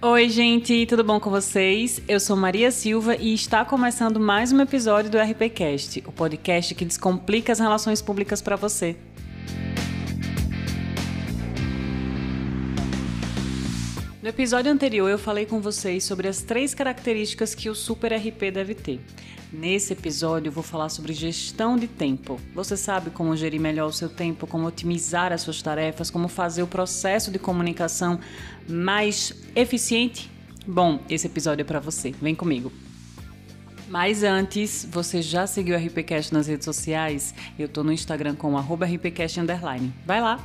Oi, gente, tudo bom com vocês? Eu sou Maria Silva e está começando mais um episódio do RPcast, o podcast que descomplica as relações públicas para você. No episódio anterior eu falei com vocês sobre as três características que o Super RP deve ter. Nesse episódio eu vou falar sobre gestão de tempo. Você sabe como gerir melhor o seu tempo, como otimizar as suas tarefas, como fazer o processo de comunicação mais eficiente? Bom, esse episódio é para você. Vem comigo. Mas antes, você já seguiu o RPCast nas redes sociais? Eu tô no Instagram com @rpcast_. Vai lá.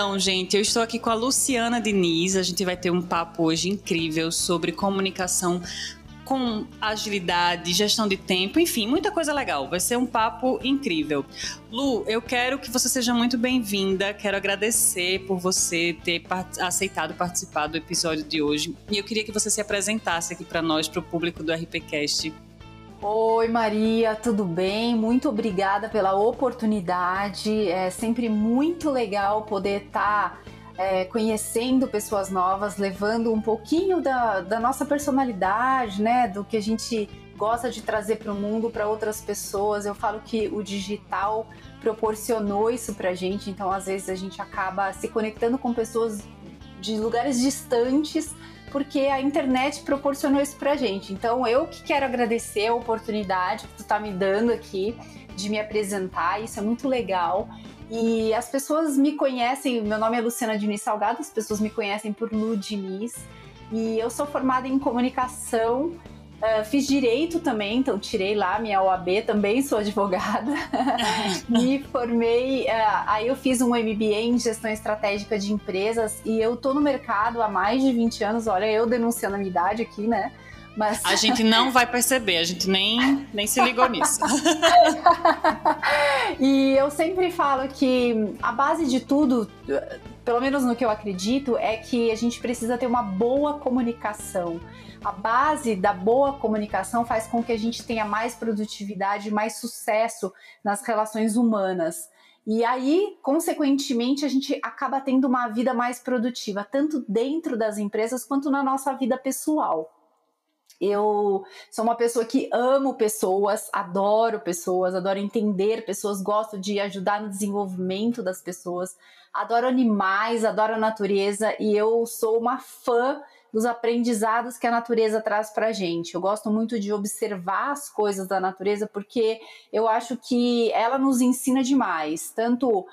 Então, gente, eu estou aqui com a Luciana Diniz. A gente vai ter um papo hoje incrível sobre comunicação com agilidade, gestão de tempo, enfim, muita coisa legal. Vai ser um papo incrível. Lu, eu quero que você seja muito bem-vinda. Quero agradecer por você ter aceitado participar do episódio de hoje. E eu queria que você se apresentasse aqui para nós, para o público do RPcast. Oi Maria, tudo bem? Muito obrigada pela oportunidade. É sempre muito legal poder estar tá, é, conhecendo pessoas novas, levando um pouquinho da, da nossa personalidade, né? Do que a gente gosta de trazer para o mundo para outras pessoas. Eu falo que o digital proporcionou isso para a gente, então às vezes a gente acaba se conectando com pessoas de lugares distantes porque a internet proporcionou isso pra gente. Então eu que quero agradecer a oportunidade que tu tá me dando aqui de me apresentar, isso é muito legal. E as pessoas me conhecem, meu nome é Luciana Diniz Salgado, as pessoas me conhecem por Lu Diniz. E eu sou formada em comunicação Uh, fiz direito também, então tirei lá minha OAB, também sou advogada. Me formei, uh, aí eu fiz um MBA em gestão estratégica de empresas e eu tô no mercado há mais de 20 anos. Olha, eu denunciando a minha idade aqui, né? Mas... A gente não vai perceber, a gente nem, nem se ligou nisso. e eu sempre falo que a base de tudo, pelo menos no que eu acredito, é que a gente precisa ter uma boa comunicação a base da boa comunicação faz com que a gente tenha mais produtividade, mais sucesso nas relações humanas. E aí, consequentemente, a gente acaba tendo uma vida mais produtiva, tanto dentro das empresas quanto na nossa vida pessoal. Eu sou uma pessoa que amo pessoas, adoro pessoas, adoro entender pessoas, gosto de ajudar no desenvolvimento das pessoas, adoro animais, adoro a natureza e eu sou uma fã dos aprendizados que a natureza traz para a gente. Eu gosto muito de observar as coisas da natureza porque eu acho que ela nos ensina demais, tanto uh,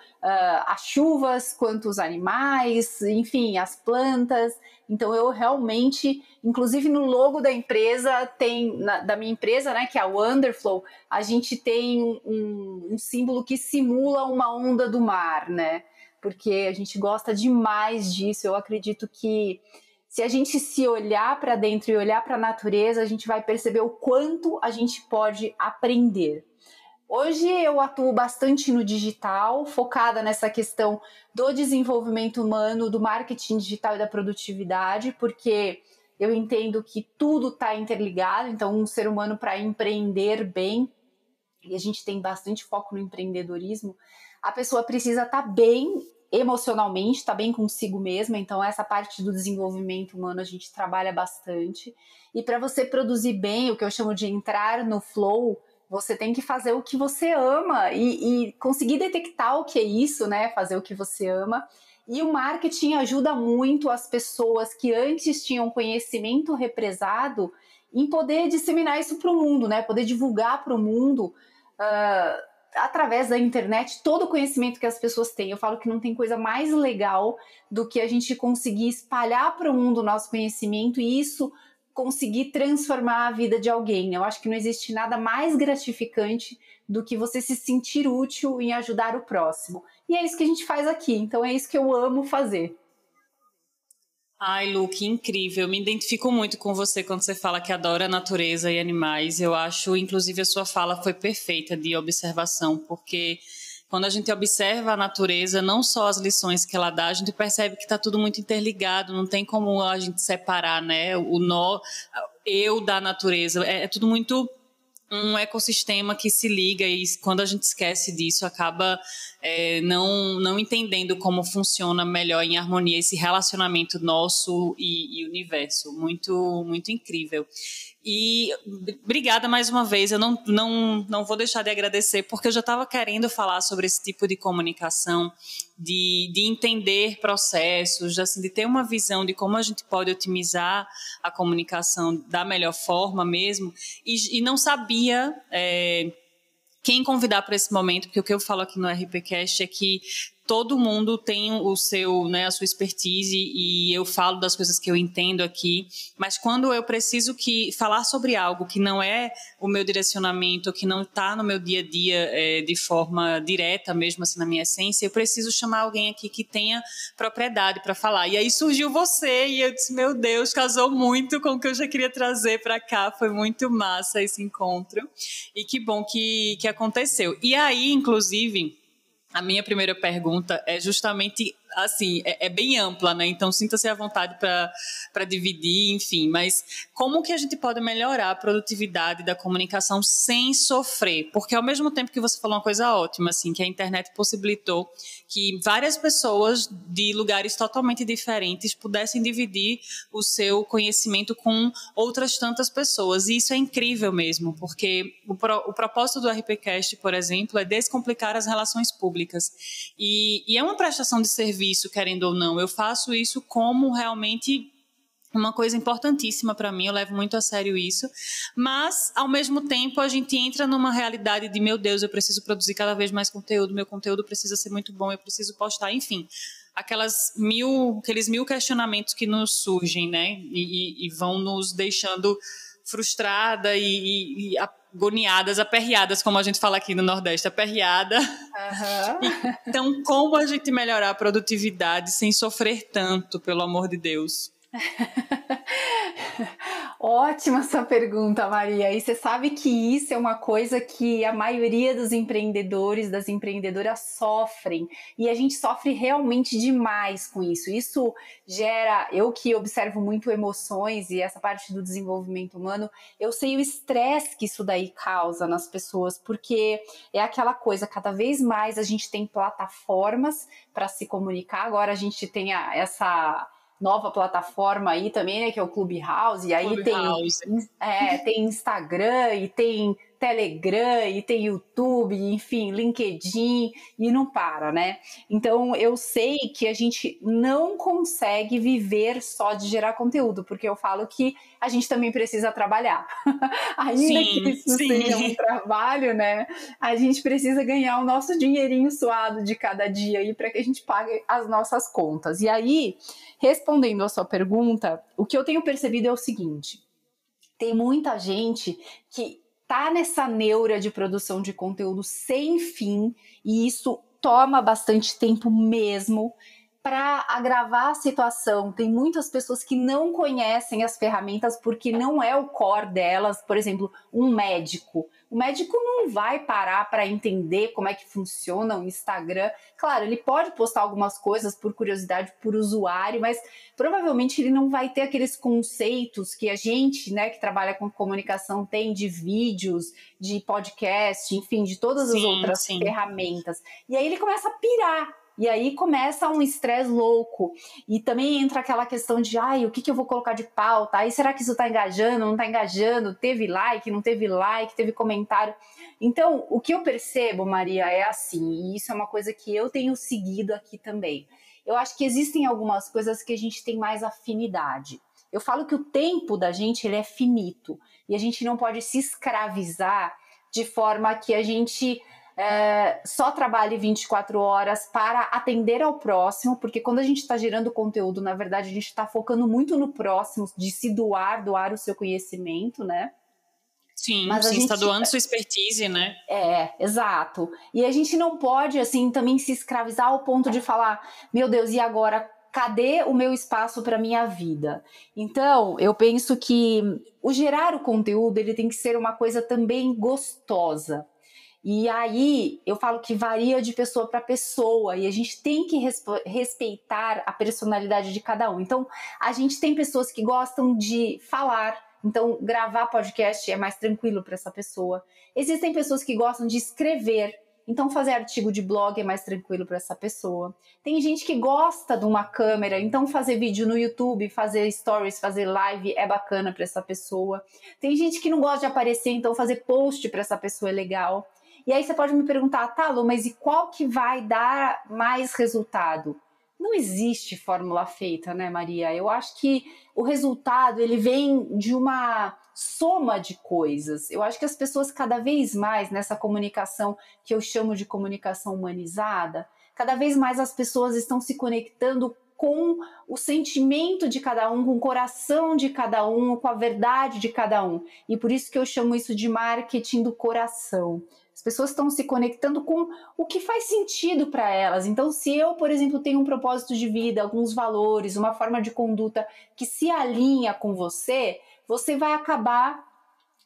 as chuvas quanto os animais, enfim, as plantas. Então eu realmente, inclusive no logo da empresa tem na, da minha empresa, né, que é a Wonderflow, a gente tem um, um símbolo que simula uma onda do mar, né? Porque a gente gosta demais disso. Eu acredito que se a gente se olhar para dentro e olhar para a natureza, a gente vai perceber o quanto a gente pode aprender. Hoje eu atuo bastante no digital, focada nessa questão do desenvolvimento humano, do marketing digital e da produtividade, porque eu entendo que tudo está interligado. Então, um ser humano para empreender bem, e a gente tem bastante foco no empreendedorismo, a pessoa precisa estar tá bem emocionalmente, está bem consigo mesma. Então, essa parte do desenvolvimento humano a gente trabalha bastante. E para você produzir bem, o que eu chamo de entrar no flow, você tem que fazer o que você ama e, e conseguir detectar o que é isso, né? Fazer o que você ama. E o marketing ajuda muito as pessoas que antes tinham conhecimento represado em poder disseminar isso para o mundo, né? Poder divulgar para o mundo. Uh, através da internet todo o conhecimento que as pessoas têm. Eu falo que não tem coisa mais legal do que a gente conseguir espalhar para o mundo o nosso conhecimento e isso conseguir transformar a vida de alguém. Eu acho que não existe nada mais gratificante do que você se sentir útil em ajudar o próximo. E é isso que a gente faz aqui. Então é isso que eu amo fazer. Ai, Lu, que incrível. Eu me identifico muito com você quando você fala que adora a natureza e animais. Eu acho, inclusive, a sua fala foi perfeita de observação, porque quando a gente observa a natureza, não só as lições que ela dá, a gente percebe que está tudo muito interligado, não tem como a gente separar, né? O nó, eu da natureza, é, é tudo muito um ecossistema que se liga e quando a gente esquece disso acaba é, não, não entendendo como funciona melhor em harmonia esse relacionamento nosso e, e universo. Muito muito incrível e obrigada mais uma vez. Eu não, não, não vou deixar de agradecer, porque eu já estava querendo falar sobre esse tipo de comunicação, de, de entender processos, assim, de ter uma visão de como a gente pode otimizar a comunicação da melhor forma mesmo. E, e não sabia. É, quem convidar para esse momento, porque o que eu falo aqui no RPCast é que todo mundo tem o seu, né, a sua expertise e eu falo das coisas que eu entendo aqui, mas quando eu preciso que falar sobre algo que não é o meu direcionamento, que não está no meu dia a dia é, de forma direta, mesmo assim na minha essência, eu preciso chamar alguém aqui que tenha propriedade para falar. E aí surgiu você e eu disse, meu Deus, casou muito com o que eu já queria trazer para cá, foi muito massa esse encontro e que bom que, que aconteceu. E aí, inclusive a minha primeira pergunta é justamente assim, é, é, bem ampla, né? Então sinta-se à vontade para dividir, enfim. Mas como que a gente pode melhorar a produtividade da comunicação sem sofrer? Porque ao mesmo tempo que você falou uma coisa ótima, assim, que a internet possibilitou que várias pessoas de lugares totalmente diferentes pudessem dividir o seu conhecimento com outras tantas pessoas. E isso é incrível mesmo, porque o, pro, o propósito do RPCast, por exemplo, é descomplicar as relações públicas. E, e é uma prestação de serviço serviço, querendo ou não. Eu faço isso como realmente uma coisa importantíssima para mim, eu levo muito a sério isso, mas ao mesmo tempo a gente entra numa realidade de meu Deus, eu preciso produzir cada vez mais conteúdo, meu conteúdo precisa ser muito bom, eu preciso postar, enfim, aquelas mil, aqueles mil questionamentos que nos surgem, né, e, e vão nos deixando frustrada e, e, e agoniadas, aperreadas, como a gente fala aqui no Nordeste, aperreada. Uhum. então, como a gente melhorar a produtividade sem sofrer tanto, pelo amor de Deus? Ótima sua pergunta, Maria. E você sabe que isso é uma coisa que a maioria dos empreendedores, das empreendedoras sofrem. E a gente sofre realmente demais com isso. Isso gera, eu que observo muito emoções e essa parte do desenvolvimento humano, eu sei o estresse que isso daí causa nas pessoas, porque é aquela coisa, cada vez mais a gente tem plataformas para se comunicar. Agora a gente tem a, essa nova plataforma aí também, né, que é o Clubhouse, e aí Clubhouse. tem, é, tem Instagram e tem Telegram e tem YouTube, enfim, LinkedIn e não para, né? Então eu sei que a gente não consegue viver só de gerar conteúdo, porque eu falo que a gente também precisa trabalhar. Ainda sim, que isso sim. seja um trabalho, né? A gente precisa ganhar o nosso dinheirinho suado de cada dia aí para que a gente pague as nossas contas. E aí, respondendo a sua pergunta, o que eu tenho percebido é o seguinte: tem muita gente que tá nessa neura de produção de conteúdo sem fim e isso toma bastante tempo mesmo para agravar a situação. Tem muitas pessoas que não conhecem as ferramentas porque não é o core delas, por exemplo, um médico. O médico não vai parar para entender como é que funciona o Instagram. Claro, ele pode postar algumas coisas por curiosidade, por usuário, mas provavelmente ele não vai ter aqueles conceitos que a gente, né, que trabalha com comunicação, tem de vídeos, de podcast, enfim, de todas as sim, outras sim. ferramentas. E aí ele começa a pirar e aí começa um estresse louco. E também entra aquela questão de, ai, o que, que eu vou colocar de pauta? Aí será que isso tá engajando, não tá engajando? Teve like, não teve like, teve comentário. Então, o que eu percebo, Maria, é assim, e isso é uma coisa que eu tenho seguido aqui também. Eu acho que existem algumas coisas que a gente tem mais afinidade. Eu falo que o tempo da gente ele é finito e a gente não pode se escravizar de forma que a gente é, só trabalhe 24 horas para atender ao próximo, porque quando a gente está gerando conteúdo, na verdade, a gente está focando muito no próximo, de se doar, doar o seu conhecimento, né? Sim, Mas sim, está doando sua expertise, né? É, exato. E a gente não pode, assim, também se escravizar ao ponto de falar, meu Deus, e agora cadê o meu espaço para minha vida? Então, eu penso que o gerar o conteúdo ele tem que ser uma coisa também gostosa. E aí eu falo que varia de pessoa para pessoa e a gente tem que respeitar a personalidade de cada um. Então, a gente tem pessoas que gostam de falar, então gravar podcast é mais tranquilo para essa pessoa. Existem pessoas que gostam de escrever, então, fazer artigo de blog é mais tranquilo para essa pessoa. Tem gente que gosta de uma câmera, então fazer vídeo no YouTube, fazer stories, fazer live é bacana para essa pessoa. Tem gente que não gosta de aparecer, então fazer post para essa pessoa é legal. E aí você pode me perguntar, tá, Lu, mas e qual que vai dar mais resultado? Não existe fórmula feita, né, Maria? Eu acho que o resultado ele vem de uma soma de coisas. Eu acho que as pessoas cada vez mais nessa comunicação que eu chamo de comunicação humanizada, cada vez mais as pessoas estão se conectando com o sentimento de cada um, com o coração de cada um, com a verdade de cada um. E por isso que eu chamo isso de marketing do coração. As pessoas estão se conectando com o que faz sentido para elas. Então, se eu, por exemplo, tenho um propósito de vida, alguns valores, uma forma de conduta que se alinha com você, você vai acabar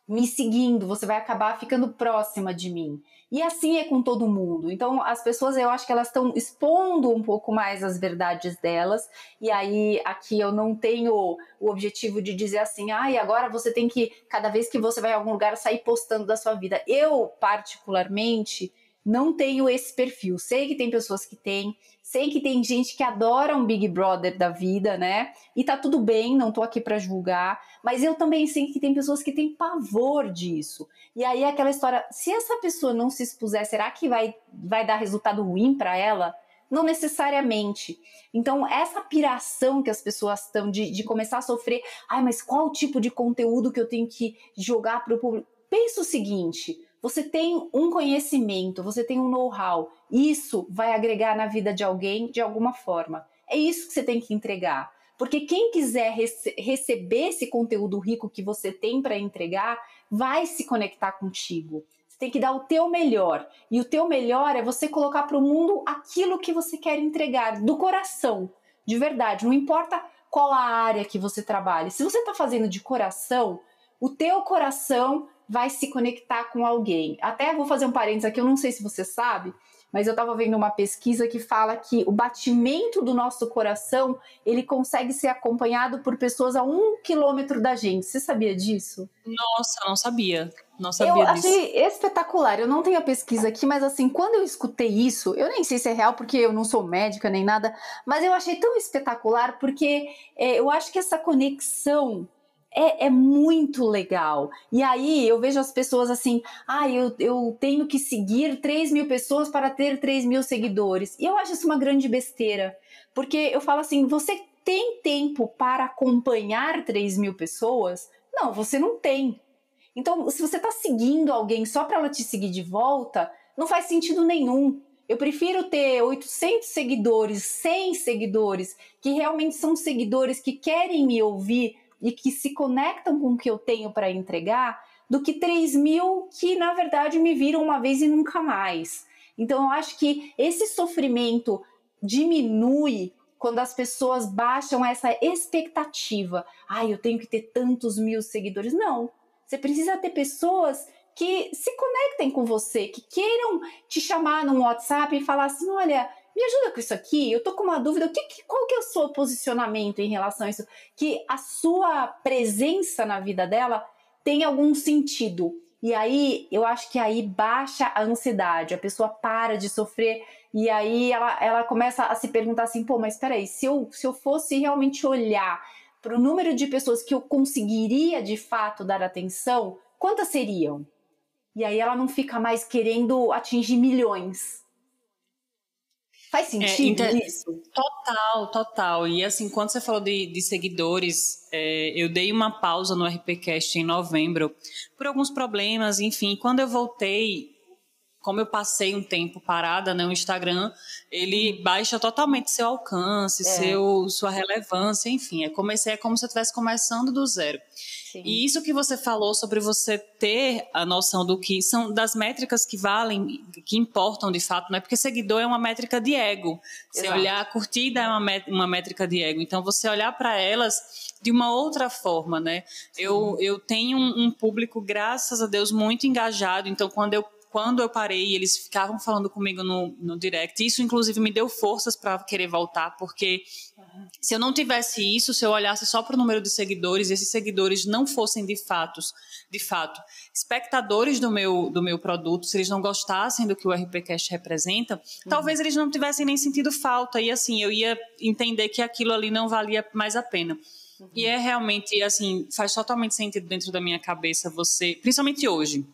me seguindo, você vai acabar ficando próxima de mim. E assim é com todo mundo. Então, as pessoas, eu acho que elas estão expondo um pouco mais as verdades delas. E aí, aqui eu não tenho o objetivo de dizer assim, ah, e agora você tem que, cada vez que você vai a algum lugar, sair postando da sua vida. Eu, particularmente, não tenho esse perfil. Sei que tem pessoas que têm, sei que tem gente que adora um Big Brother da vida, né? E tá tudo bem, não tô aqui para julgar, mas eu também sei que tem pessoas que têm pavor disso. E aí aquela história, se essa pessoa não se expuser, será que vai vai dar resultado ruim para ela? Não necessariamente. Então, essa piração que as pessoas estão de, de começar a sofrer, ai, mas qual tipo de conteúdo que eu tenho que jogar para o público? Pensa o seguinte: você tem um conhecimento, você tem um know-how. Isso vai agregar na vida de alguém de alguma forma. É isso que você tem que entregar. Porque quem quiser rece receber esse conteúdo rico que você tem para entregar, vai se conectar contigo. Você tem que dar o teu melhor. E o teu melhor é você colocar para o mundo aquilo que você quer entregar, do coração, de verdade. Não importa qual a área que você trabalha. Se você está fazendo de coração, o teu coração vai se conectar com alguém. Até vou fazer um parênteses aqui, eu não sei se você sabe, mas eu estava vendo uma pesquisa que fala que o batimento do nosso coração ele consegue ser acompanhado por pessoas a um quilômetro da gente. Você sabia disso? Nossa, não sabia. Não sabia eu disso. achei espetacular. Eu não tenho a pesquisa aqui, mas assim, quando eu escutei isso, eu nem sei se é real porque eu não sou médica nem nada, mas eu achei tão espetacular porque é, eu acho que essa conexão é, é, muito legal. E aí eu vejo as pessoas assim, ah, eu, eu tenho que seguir 3 mil pessoas para ter 3 mil seguidores. E eu acho isso uma grande besteira. Porque eu falo assim, você tem tempo para acompanhar 3 mil pessoas? Não, você não tem. Então, se você está seguindo alguém só para ela te seguir de volta, não faz sentido nenhum. Eu prefiro ter 800 seguidores, 100 seguidores, que realmente são seguidores que querem me ouvir, e que se conectam com o que eu tenho para entregar do que 3 mil que na verdade me viram uma vez e nunca mais. Então eu acho que esse sofrimento diminui quando as pessoas baixam essa expectativa. Ai, ah, eu tenho que ter tantos mil seguidores. Não. Você precisa ter pessoas que se conectem com você, que queiram te chamar no WhatsApp e falar assim: olha, me ajuda com isso aqui, eu tô com uma dúvida, o que, qual que é o seu posicionamento em relação a isso? Que a sua presença na vida dela tem algum sentido. E aí, eu acho que aí baixa a ansiedade, a pessoa para de sofrer e aí ela, ela começa a se perguntar assim, pô, mas peraí, se eu, se eu fosse realmente olhar para o número de pessoas que eu conseguiria de fato dar atenção, quantas seriam? E aí ela não fica mais querendo atingir milhões, Faz é, sentido é, isso? Total, total. E assim, quando você falou de, de seguidores, é, eu dei uma pausa no RPCast em novembro por alguns problemas, enfim. Quando eu voltei, como eu passei um tempo parada, né, o Instagram, ele baixa totalmente seu alcance, é. seu, sua relevância, enfim. É, comecei, é como se eu estivesse começando do zero. Sim. E isso que você falou sobre você ter a noção do que são das métricas que valem, que importam de fato, não é porque seguidor é uma métrica de ego. Você Exato. olhar a curtida é uma, uma métrica de ego. Então você olhar para elas de uma outra forma, né? Eu, eu tenho um, um público, graças a Deus, muito engajado. Então quando eu quando eu parei, eles ficavam falando comigo no, no direct. Isso, inclusive, me deu forças para querer voltar, porque se eu não tivesse isso, se eu olhasse só para o número de seguidores e esses seguidores não fossem de fato, de fato, espectadores do meu, do meu produto, se eles não gostassem do que o RPCast representa, uhum. talvez eles não tivessem nem sentido falta. E assim, eu ia entender que aquilo ali não valia mais a pena. Uhum. E é realmente, assim, faz totalmente sentido dentro da minha cabeça você, principalmente hoje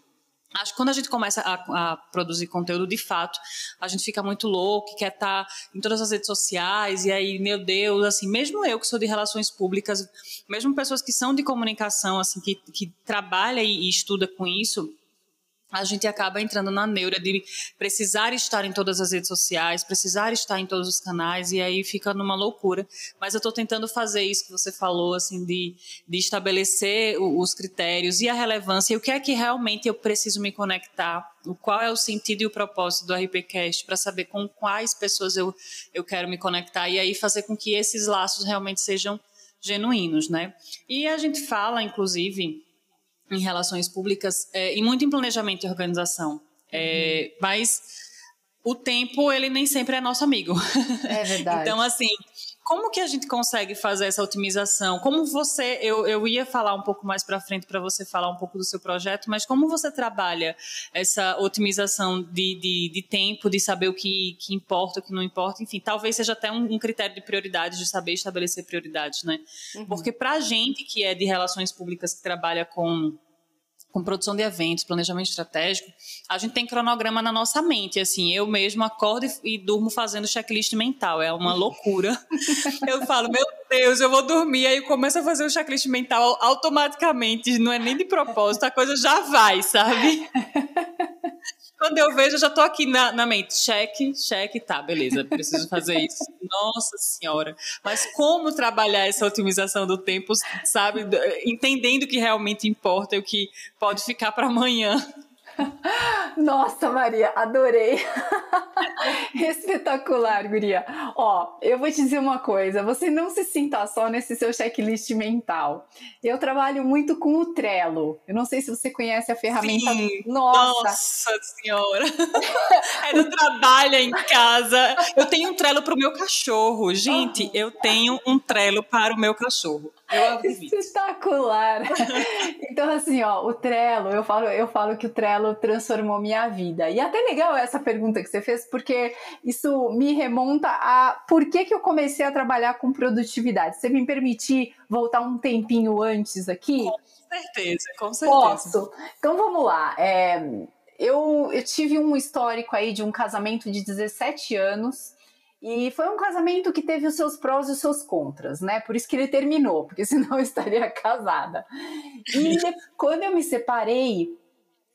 Acho que quando a gente começa a, a, produzir conteúdo de fato, a gente fica muito louco, quer estar tá em todas as redes sociais, e aí, meu Deus, assim, mesmo eu que sou de relações públicas, mesmo pessoas que são de comunicação, assim, que, que trabalha e, e estuda com isso, a gente acaba entrando na neura de precisar estar em todas as redes sociais, precisar estar em todos os canais, e aí fica numa loucura. Mas eu estou tentando fazer isso que você falou, assim, de, de estabelecer os critérios e a relevância, e o que é que realmente eu preciso me conectar, o qual é o sentido e o propósito do RPCast, para saber com quais pessoas eu, eu quero me conectar, e aí fazer com que esses laços realmente sejam genuínos, né? E a gente fala, inclusive em relações públicas é, e muito em planejamento e organização. É, uhum. Mas o tempo, ele nem sempre é nosso amigo. É verdade. então, assim, como que a gente consegue fazer essa otimização? Como você, eu, eu ia falar um pouco mais para frente para você falar um pouco do seu projeto, mas como você trabalha essa otimização de, de, de tempo, de saber o que, que importa, o que não importa, enfim, talvez seja até um, um critério de prioridade, de saber estabelecer prioridades, né? Uhum. Porque para a gente que é de relações públicas, que trabalha com com produção de eventos, planejamento estratégico, a gente tem cronograma na nossa mente. Assim, eu mesmo acordo e, e durmo fazendo checklist mental. É uma loucura. eu falo, meu Deus, eu vou dormir. Aí eu começo a fazer o checklist mental automaticamente. Não é nem de propósito, a coisa já vai, sabe? Quando eu vejo, eu já tô aqui na, na mente. Cheque, cheque, tá, beleza, preciso fazer isso. Nossa Senhora. Mas como trabalhar essa otimização do tempo, sabe? Entendendo o que realmente importa e o que pode ficar para amanhã. Nossa, Maria, adorei. Espetacular, Guria. Ó, eu vou te dizer uma coisa: você não se sinta só nesse seu checklist mental. Eu trabalho muito com o Trello. Eu não sei se você conhece a ferramenta. Sim. Nossa. Nossa Senhora! é do trabalho em casa. Eu tenho um Trello para o meu cachorro. Gente, eu tenho um Trello para o meu cachorro. Espetacular! então, assim, ó, o Trello, eu falo, eu falo que o Trello transformou minha vida. E é até legal essa pergunta que você fez, porque isso me remonta a por que, que eu comecei a trabalhar com produtividade. Você me permitir voltar um tempinho antes aqui? Com certeza, com certeza. Posso? Então vamos lá. É, eu, eu tive um histórico aí de um casamento de 17 anos e foi um casamento que teve os seus prós e os seus contras, né? Por isso que ele terminou, porque senão eu estaria casada. E quando eu me separei,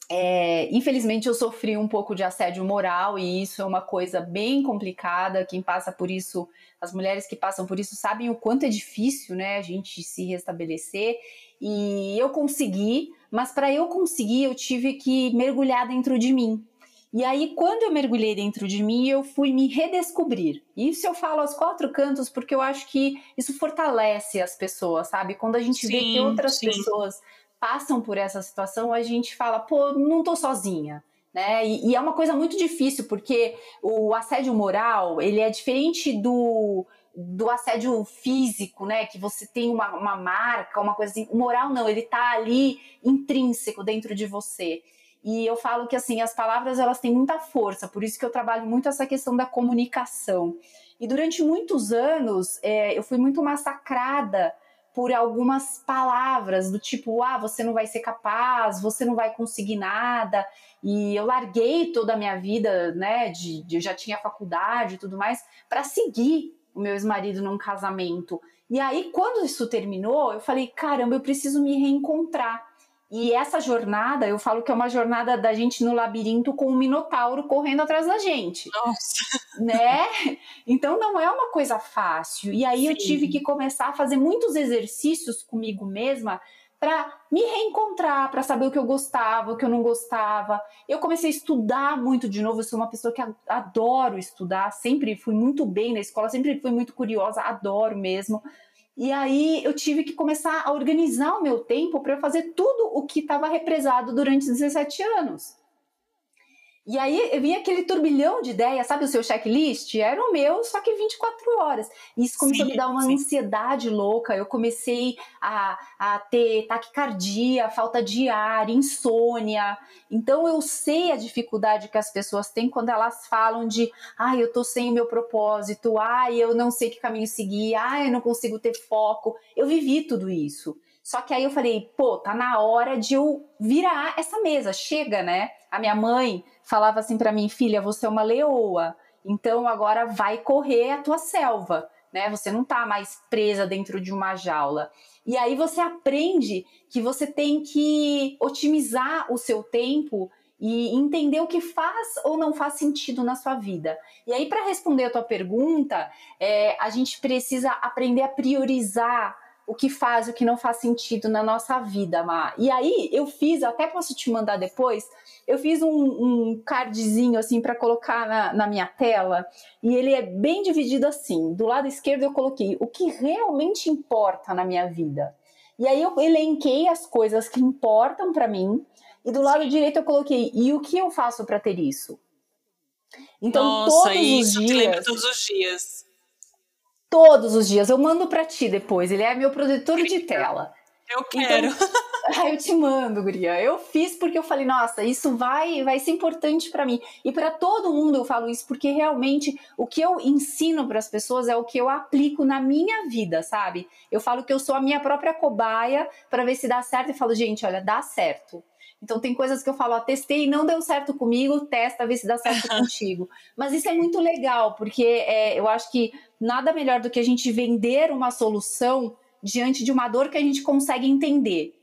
é, infelizmente eu sofri um pouco de assédio moral e isso é uma coisa bem complicada. Quem passa por isso, as mulheres que passam por isso sabem o quanto é difícil, né? A gente se restabelecer. E eu consegui, mas para eu conseguir eu tive que mergulhar dentro de mim, e aí, quando eu mergulhei dentro de mim, eu fui me redescobrir. Isso eu falo aos quatro cantos porque eu acho que isso fortalece as pessoas, sabe? Quando a gente sim, vê que outras sim. pessoas passam por essa situação, a gente fala, pô, não tô sozinha. Né? E, e é uma coisa muito difícil, porque o assédio moral, ele é diferente do, do assédio físico, né? Que você tem uma, uma marca, uma coisa assim. O moral não, ele tá ali intrínseco dentro de você. E eu falo que assim, as palavras elas têm muita força, por isso que eu trabalho muito essa questão da comunicação. E durante muitos anos é, eu fui muito massacrada por algumas palavras do tipo, ah, você não vai ser capaz, você não vai conseguir nada. E eu larguei toda a minha vida, né, de, de eu já tinha faculdade e tudo mais, para seguir o meu ex-marido num casamento. E aí, quando isso terminou, eu falei, caramba, eu preciso me reencontrar. E essa jornada, eu falo que é uma jornada da gente no labirinto com um minotauro correndo atrás da gente. Nossa. Né? Então não é uma coisa fácil. E aí Sim. eu tive que começar a fazer muitos exercícios comigo mesma para me reencontrar, para saber o que eu gostava, o que eu não gostava. Eu comecei a estudar muito de novo. Eu sou uma pessoa que adoro estudar, sempre fui muito bem na escola, sempre fui muito curiosa, adoro mesmo. E aí eu tive que começar a organizar o meu tempo para fazer tudo o que estava represado durante 17 anos. E aí eu vinha aquele turbilhão de ideias, sabe o seu checklist? Era o meu, só que 24 horas. E isso começou sim, a me dar uma sim. ansiedade louca. Eu comecei a, a ter taquicardia, falta de ar, insônia. Então eu sei a dificuldade que as pessoas têm quando elas falam de ai, ah, eu tô sem o meu propósito, ai, ah, eu não sei que caminho seguir, ai, ah, eu não consigo ter foco. Eu vivi tudo isso. Só que aí eu falei, pô, tá na hora de eu virar essa mesa, chega, né? A minha mãe falava assim para mim, filha, você é uma leoa, então agora vai correr a tua selva, né? Você não tá mais presa dentro de uma jaula. E aí você aprende que você tem que otimizar o seu tempo e entender o que faz ou não faz sentido na sua vida. E aí, para responder a tua pergunta, é, a gente precisa aprender a priorizar o que faz, o que não faz sentido na nossa vida, Má. E aí eu fiz, até posso te mandar depois, eu fiz um, um cardzinho assim para colocar na, na, minha tela e ele é bem dividido assim. Do lado esquerdo eu coloquei o que realmente importa na minha vida. E aí eu elenquei as coisas que importam para mim e do lado direito eu coloquei e o que eu faço para ter isso. Então Nossa, todos isso os dias. Te lembra todos os dias todos os dias. Eu mando para ti depois. Ele é meu protetor de tela. Eu então, quero. Então, eu te mando, Guria. Eu fiz porque eu falei, nossa, isso vai, vai ser importante para mim. E para todo mundo eu falo isso porque realmente o que eu ensino para as pessoas é o que eu aplico na minha vida, sabe? Eu falo que eu sou a minha própria cobaia para ver se dá certo e falo, gente, olha, dá certo. Então tem coisas que eu falo, ó, testei e não deu certo comigo, testa, vê se dá certo contigo. Mas isso é muito legal, porque é, eu acho que nada melhor do que a gente vender uma solução diante de uma dor que a gente consegue entender.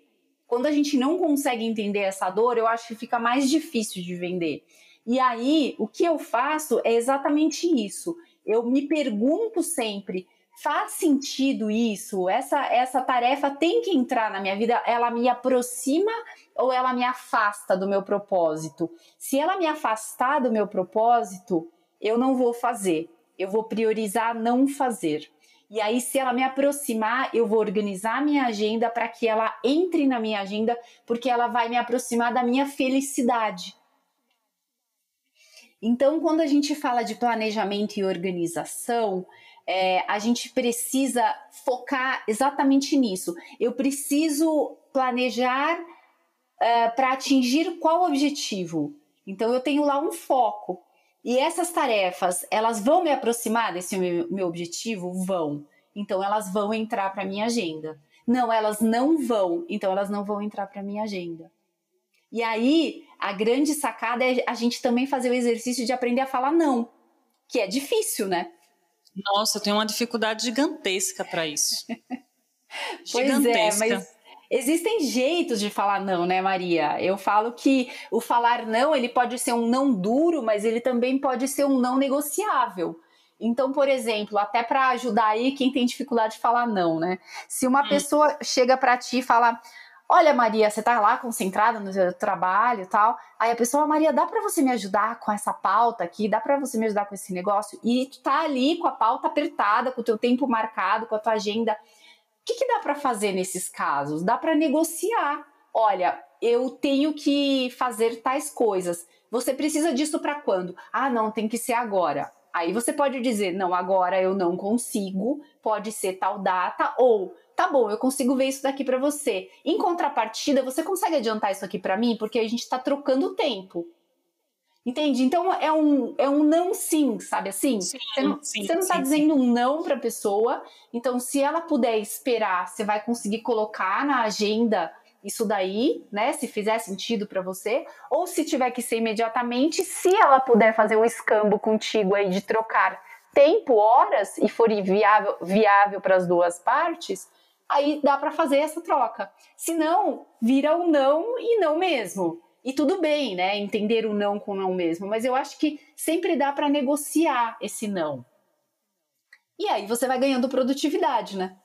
Quando a gente não consegue entender essa dor, eu acho que fica mais difícil de vender. E aí, o que eu faço é exatamente isso. Eu me pergunto sempre faz sentido isso? Essa, essa tarefa tem que entrar na minha vida? Ela me aproxima ou ela me afasta do meu propósito? Se ela me afastar do meu propósito, eu não vou fazer. Eu vou priorizar não fazer. E aí, se ela me aproximar, eu vou organizar minha agenda para que ela entre na minha agenda, porque ela vai me aproximar da minha felicidade. Então, quando a gente fala de planejamento e organização, é, a gente precisa focar exatamente nisso. Eu preciso planejar uh, para atingir qual objetivo. Então eu tenho lá um foco. E essas tarefas, elas vão me aproximar desse meu, meu objetivo? Vão. Então elas vão entrar para minha agenda. Não, elas não vão. Então elas não vão entrar para minha agenda. E aí, a grande sacada é a gente também fazer o exercício de aprender a falar não, que é difícil, né? Nossa, eu tenho uma dificuldade gigantesca para isso. pois gigantesca. é, mas existem jeitos de falar não, né, Maria? Eu falo que o falar não, ele pode ser um não duro, mas ele também pode ser um não negociável. Então, por exemplo, até para ajudar aí quem tem dificuldade de falar não, né? Se uma hum. pessoa chega para ti e fala: Olha, Maria, você tá lá concentrada no seu trabalho e tal. Aí a pessoa, Maria, dá para você me ajudar com essa pauta aqui? Dá para você me ajudar com esse negócio? E tu tá ali com a pauta apertada, com o teu tempo marcado, com a tua agenda. Que, que dá para fazer nesses casos? Dá para negociar. Olha, eu tenho que fazer tais coisas. Você precisa disso para quando? Ah, não, tem que ser agora. Aí você pode dizer, não, agora eu não consigo, pode ser tal data, ou tá bom, eu consigo ver isso daqui para você. Em contrapartida, você consegue adiantar isso aqui para mim? Porque a gente tá trocando tempo. Entende? Então é um, é um não sim, sabe assim? Sim, você não, sim, você não tá sim, dizendo um não pra pessoa. Então, se ela puder esperar, você vai conseguir colocar na agenda isso daí, né? Se fizer sentido para você, ou se tiver que ser imediatamente, se ela puder fazer um escambo contigo aí de trocar tempo, horas e for viável, viável para as duas partes, aí dá para fazer essa troca. Se não, vira um não e não mesmo. E tudo bem, né? Entender o não com o não mesmo, mas eu acho que sempre dá para negociar esse não. E aí você vai ganhando produtividade, né?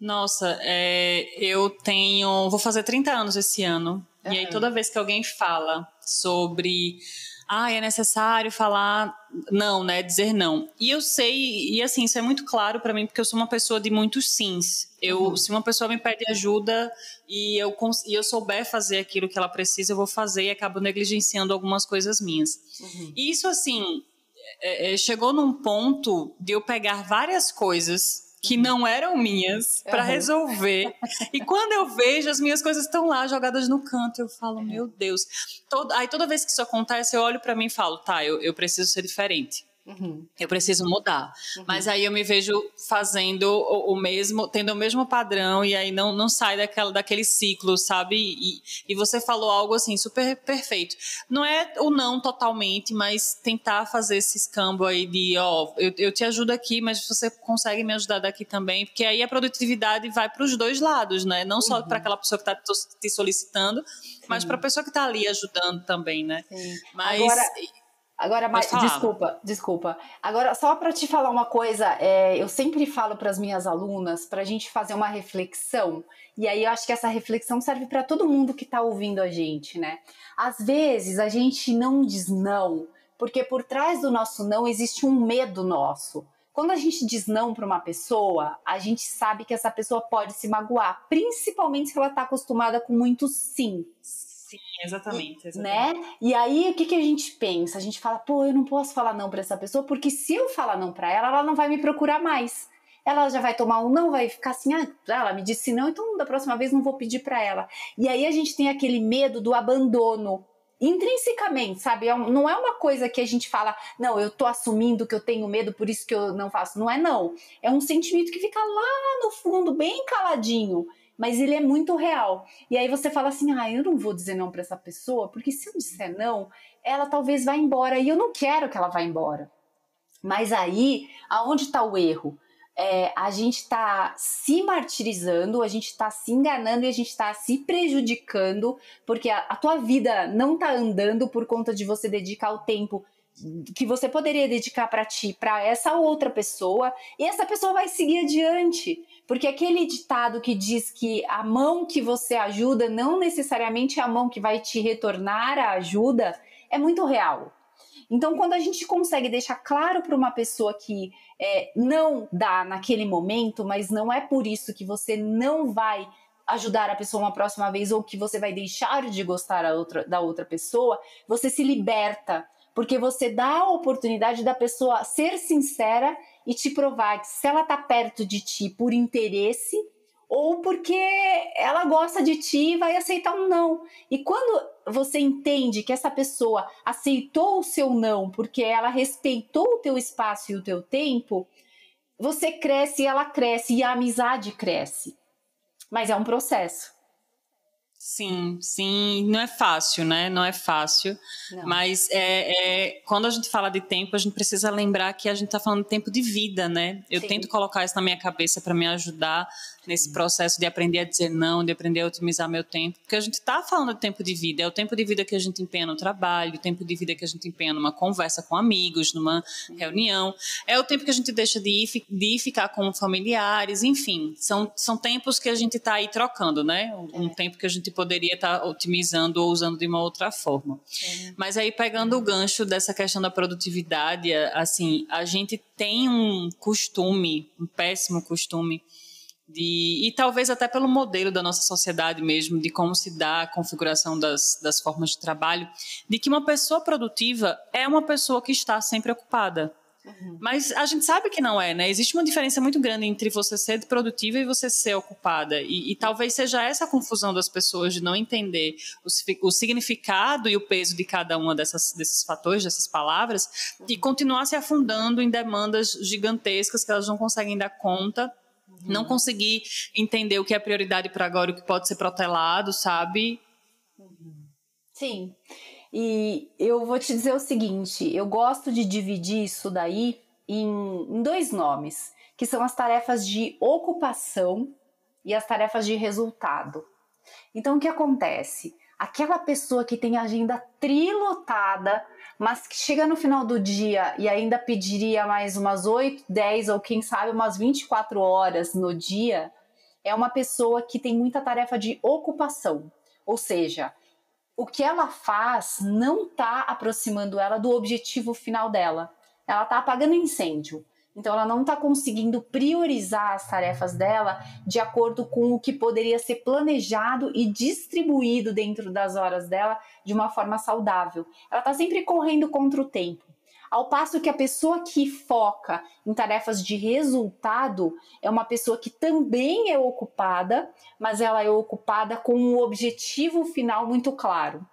Nossa, é, eu tenho. Vou fazer 30 anos esse ano. Uhum. E aí, toda vez que alguém fala sobre. Ah, é necessário falar não, né? Dizer não. E eu sei, e assim, isso é muito claro para mim, porque eu sou uma pessoa de muitos sims. Eu, uhum. Se uma pessoa me pede ajuda e eu, e eu souber fazer aquilo que ela precisa, eu vou fazer e acabo negligenciando algumas coisas minhas. Uhum. E isso, assim, é, é, chegou num ponto de eu pegar várias coisas que não eram minhas para resolver. E quando eu vejo, as minhas coisas estão lá jogadas no canto, eu falo, meu Deus. Todo, aí toda vez que isso acontece, eu olho para mim e falo, tá, eu, eu preciso ser diferente. Uhum. Eu preciso mudar. Uhum. Mas aí eu me vejo fazendo o, o, mesmo, tendo o mesmo padrão, e aí não, não sai daquela, daquele ciclo, sabe? E, e você falou algo assim, super perfeito. Não é o não totalmente, mas tentar fazer esse escambo aí de, ó, eu, eu te ajudo aqui, mas você consegue me ajudar daqui também, porque aí a produtividade vai para os dois lados, né? Não só uhum. para aquela pessoa que está te solicitando, mas para a pessoa que está ali ajudando também, né? Sim. Mas. Agora Agora, mas, desculpa, desculpa. Agora, só para te falar uma coisa, é, eu sempre falo para as minhas alunas para a gente fazer uma reflexão. E aí eu acho que essa reflexão serve para todo mundo que está ouvindo a gente, né? Às vezes a gente não diz não, porque por trás do nosso não existe um medo nosso. Quando a gente diz não para uma pessoa, a gente sabe que essa pessoa pode se magoar, principalmente se ela está acostumada com muito sim. Sim, exatamente, exatamente. Né? E aí, o que, que a gente pensa? A gente fala, pô, eu não posso falar não para essa pessoa, porque se eu falar não para ela, ela não vai me procurar mais. Ela já vai tomar um não, vai ficar assim, ah, ela me disse não, então da próxima vez não vou pedir para ela. E aí a gente tem aquele medo do abandono intrinsecamente, sabe? É não é uma coisa que a gente fala, não, eu tô assumindo que eu tenho medo, por isso que eu não faço. Não é, não. É um sentimento que fica lá no fundo, bem caladinho mas ele é muito real. E aí você fala assim: ah, eu não vou dizer não para essa pessoa, porque se eu disser não, ela talvez vá embora e eu não quero que ela vá embora. Mas aí, aonde está o erro? É, a gente está se martirizando, a gente está se enganando e a gente está se prejudicando, porque a, a tua vida não está andando por conta de você dedicar o tempo que você poderia dedicar para ti, para essa outra pessoa, e essa pessoa vai seguir adiante. Porque aquele ditado que diz que a mão que você ajuda não necessariamente é a mão que vai te retornar a ajuda é muito real. Então, quando a gente consegue deixar claro para uma pessoa que é, não dá naquele momento, mas não é por isso que você não vai ajudar a pessoa uma próxima vez ou que você vai deixar de gostar outra, da outra pessoa, você se liberta, porque você dá a oportunidade da pessoa ser sincera e te provar que se ela tá perto de ti por interesse ou porque ela gosta de ti e vai aceitar um não. E quando você entende que essa pessoa aceitou o seu não porque ela respeitou o teu espaço e o teu tempo, você cresce e ela cresce e a amizade cresce. Mas é um processo. Sim, sim, não é fácil, né? Não é fácil. Não. Mas é, é, quando a gente fala de tempo, a gente precisa lembrar que a gente está falando de tempo de vida, né? Eu sim. tento colocar isso na minha cabeça para me ajudar nesse processo de aprender a dizer não, de aprender a otimizar meu tempo, porque a gente está falando de tempo de vida, é o tempo de vida que a gente empenha no trabalho, o tempo de vida que a gente empenha numa conversa com amigos, numa reunião, é o tempo que a gente deixa de ir, de ir ficar com familiares, enfim, são, são tempos que a gente está aí trocando, né? Um é. tempo que a gente poderia estar tá otimizando ou usando de uma outra forma. É. Mas aí, pegando o gancho dessa questão da produtividade, assim, a gente tem um costume, um péssimo costume, de, e talvez até pelo modelo da nossa sociedade mesmo, de como se dá a configuração das, das formas de trabalho, de que uma pessoa produtiva é uma pessoa que está sempre ocupada. Uhum. Mas a gente sabe que não é, né? Existe uma diferença muito grande entre você ser produtiva e você ser ocupada. E, e talvez seja essa a confusão das pessoas de não entender o, o significado e o peso de cada uma dessas, desses fatores, dessas palavras, uhum. e continuar se afundando em demandas gigantescas que elas não conseguem dar conta Uhum. Não conseguir entender o que é prioridade para agora e o que pode ser protelado, sabe? Sim. E eu vou te dizer o seguinte: eu gosto de dividir isso daí em, em dois nomes, que são as tarefas de ocupação e as tarefas de resultado. Então, o que acontece? Aquela pessoa que tem agenda trilotada, mas que chega no final do dia e ainda pediria mais umas 8, 10 ou quem sabe umas 24 horas no dia, é uma pessoa que tem muita tarefa de ocupação. Ou seja, o que ela faz não está aproximando ela do objetivo final dela. Ela está apagando incêndio. Então, ela não está conseguindo priorizar as tarefas dela de acordo com o que poderia ser planejado e distribuído dentro das horas dela de uma forma saudável. Ela está sempre correndo contra o tempo. Ao passo que a pessoa que foca em tarefas de resultado é uma pessoa que também é ocupada, mas ela é ocupada com um objetivo final muito claro.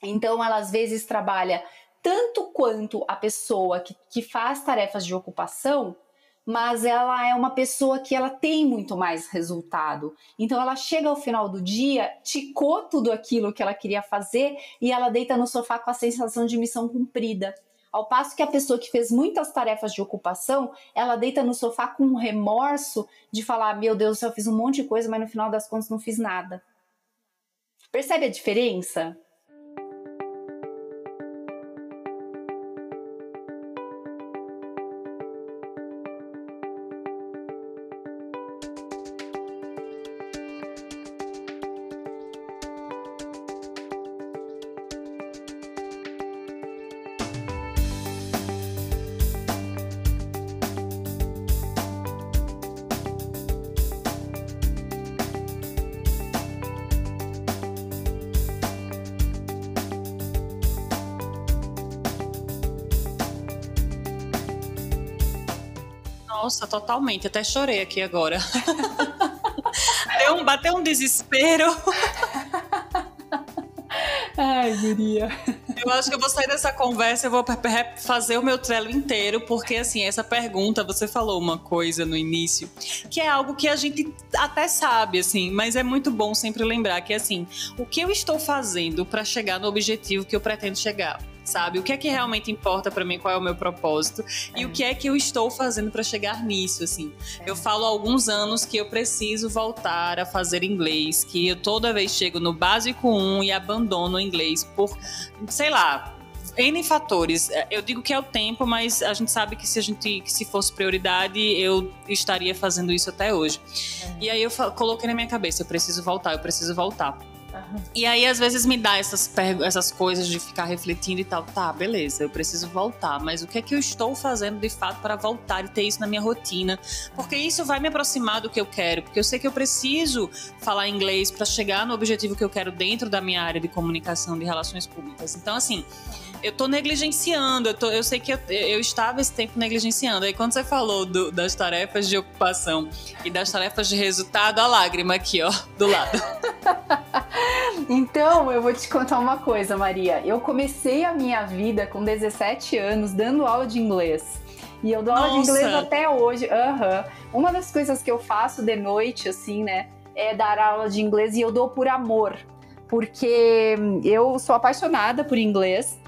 Então, ela às vezes trabalha tanto quanto a pessoa que, que faz tarefas de ocupação, mas ela é uma pessoa que ela tem muito mais resultado. Então ela chega ao final do dia, ticou tudo aquilo que ela queria fazer e ela deita no sofá com a sensação de missão cumprida. Ao passo que a pessoa que fez muitas tarefas de ocupação, ela deita no sofá com um remorso de falar: Meu Deus, eu fiz um monte de coisa, mas no final das contas não fiz nada. Percebe a diferença? Nossa, totalmente. Até chorei aqui agora. Deu um, bateu um desespero. Ai, guria. Eu acho que eu vou sair dessa conversa e vou fazer o meu trelo inteiro, porque assim, essa pergunta, você falou uma coisa no início, que é algo que a gente até sabe, assim, mas é muito bom sempre lembrar que assim, o que eu estou fazendo para chegar no objetivo que eu pretendo chegar? Sabe? O que é que realmente importa para mim, qual é o meu propósito é. e o que é que eu estou fazendo para chegar nisso, assim. É. Eu falo há alguns anos que eu preciso voltar a fazer inglês, que eu toda vez chego no básico 1 e abandono o inglês por, sei lá, N fatores. É, eu digo que é o tempo, mas a gente sabe que se a gente que se fosse prioridade, eu estaria fazendo isso até hoje. É. E aí eu coloquei na minha cabeça, eu preciso voltar, eu preciso voltar. E aí, às vezes, me dá essas, essas coisas de ficar refletindo e tal. Tá, beleza, eu preciso voltar, mas o que é que eu estou fazendo de fato para voltar e ter isso na minha rotina? Porque isso vai me aproximar do que eu quero, porque eu sei que eu preciso falar inglês para chegar no objetivo que eu quero dentro da minha área de comunicação, de relações públicas. Então, assim eu tô negligenciando, eu, tô, eu sei que eu, eu, estava esse tempo negligenciando. Aí quando você falou do, das tarefas de ocupação e das tarefas de resultado, a lágrima aqui, ó, do lado. então, eu vou te contar uma coisa, Maria. Eu comecei a minha vida com 17 anos dando aula de inglês. E eu dou aula Nossa. de inglês até hoje. Uhum. Uma das coisas que eu faço de noite, assim, né, é dar aula de inglês e eu dou por amor. Porque eu sou apaixonada por inglês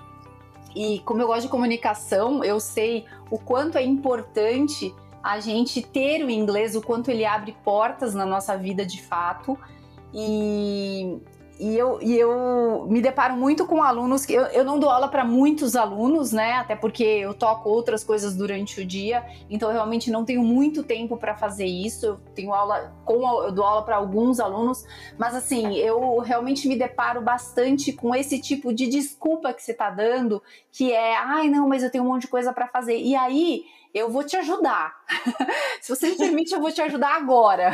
e como eu gosto de comunicação, eu sei o quanto é importante a gente ter o inglês, o quanto ele abre portas na nossa vida de fato. E e eu, e eu me deparo muito com alunos que eu, eu não dou aula para muitos alunos, né? Até porque eu toco outras coisas durante o dia, então eu realmente não tenho muito tempo para fazer isso. Eu tenho aula com eu dou aula para alguns alunos, mas assim, eu realmente me deparo bastante com esse tipo de desculpa que você está dando, que é, ai, não, mas eu tenho um monte de coisa para fazer. E aí eu vou te ajudar. Se você me permite, eu vou te ajudar agora.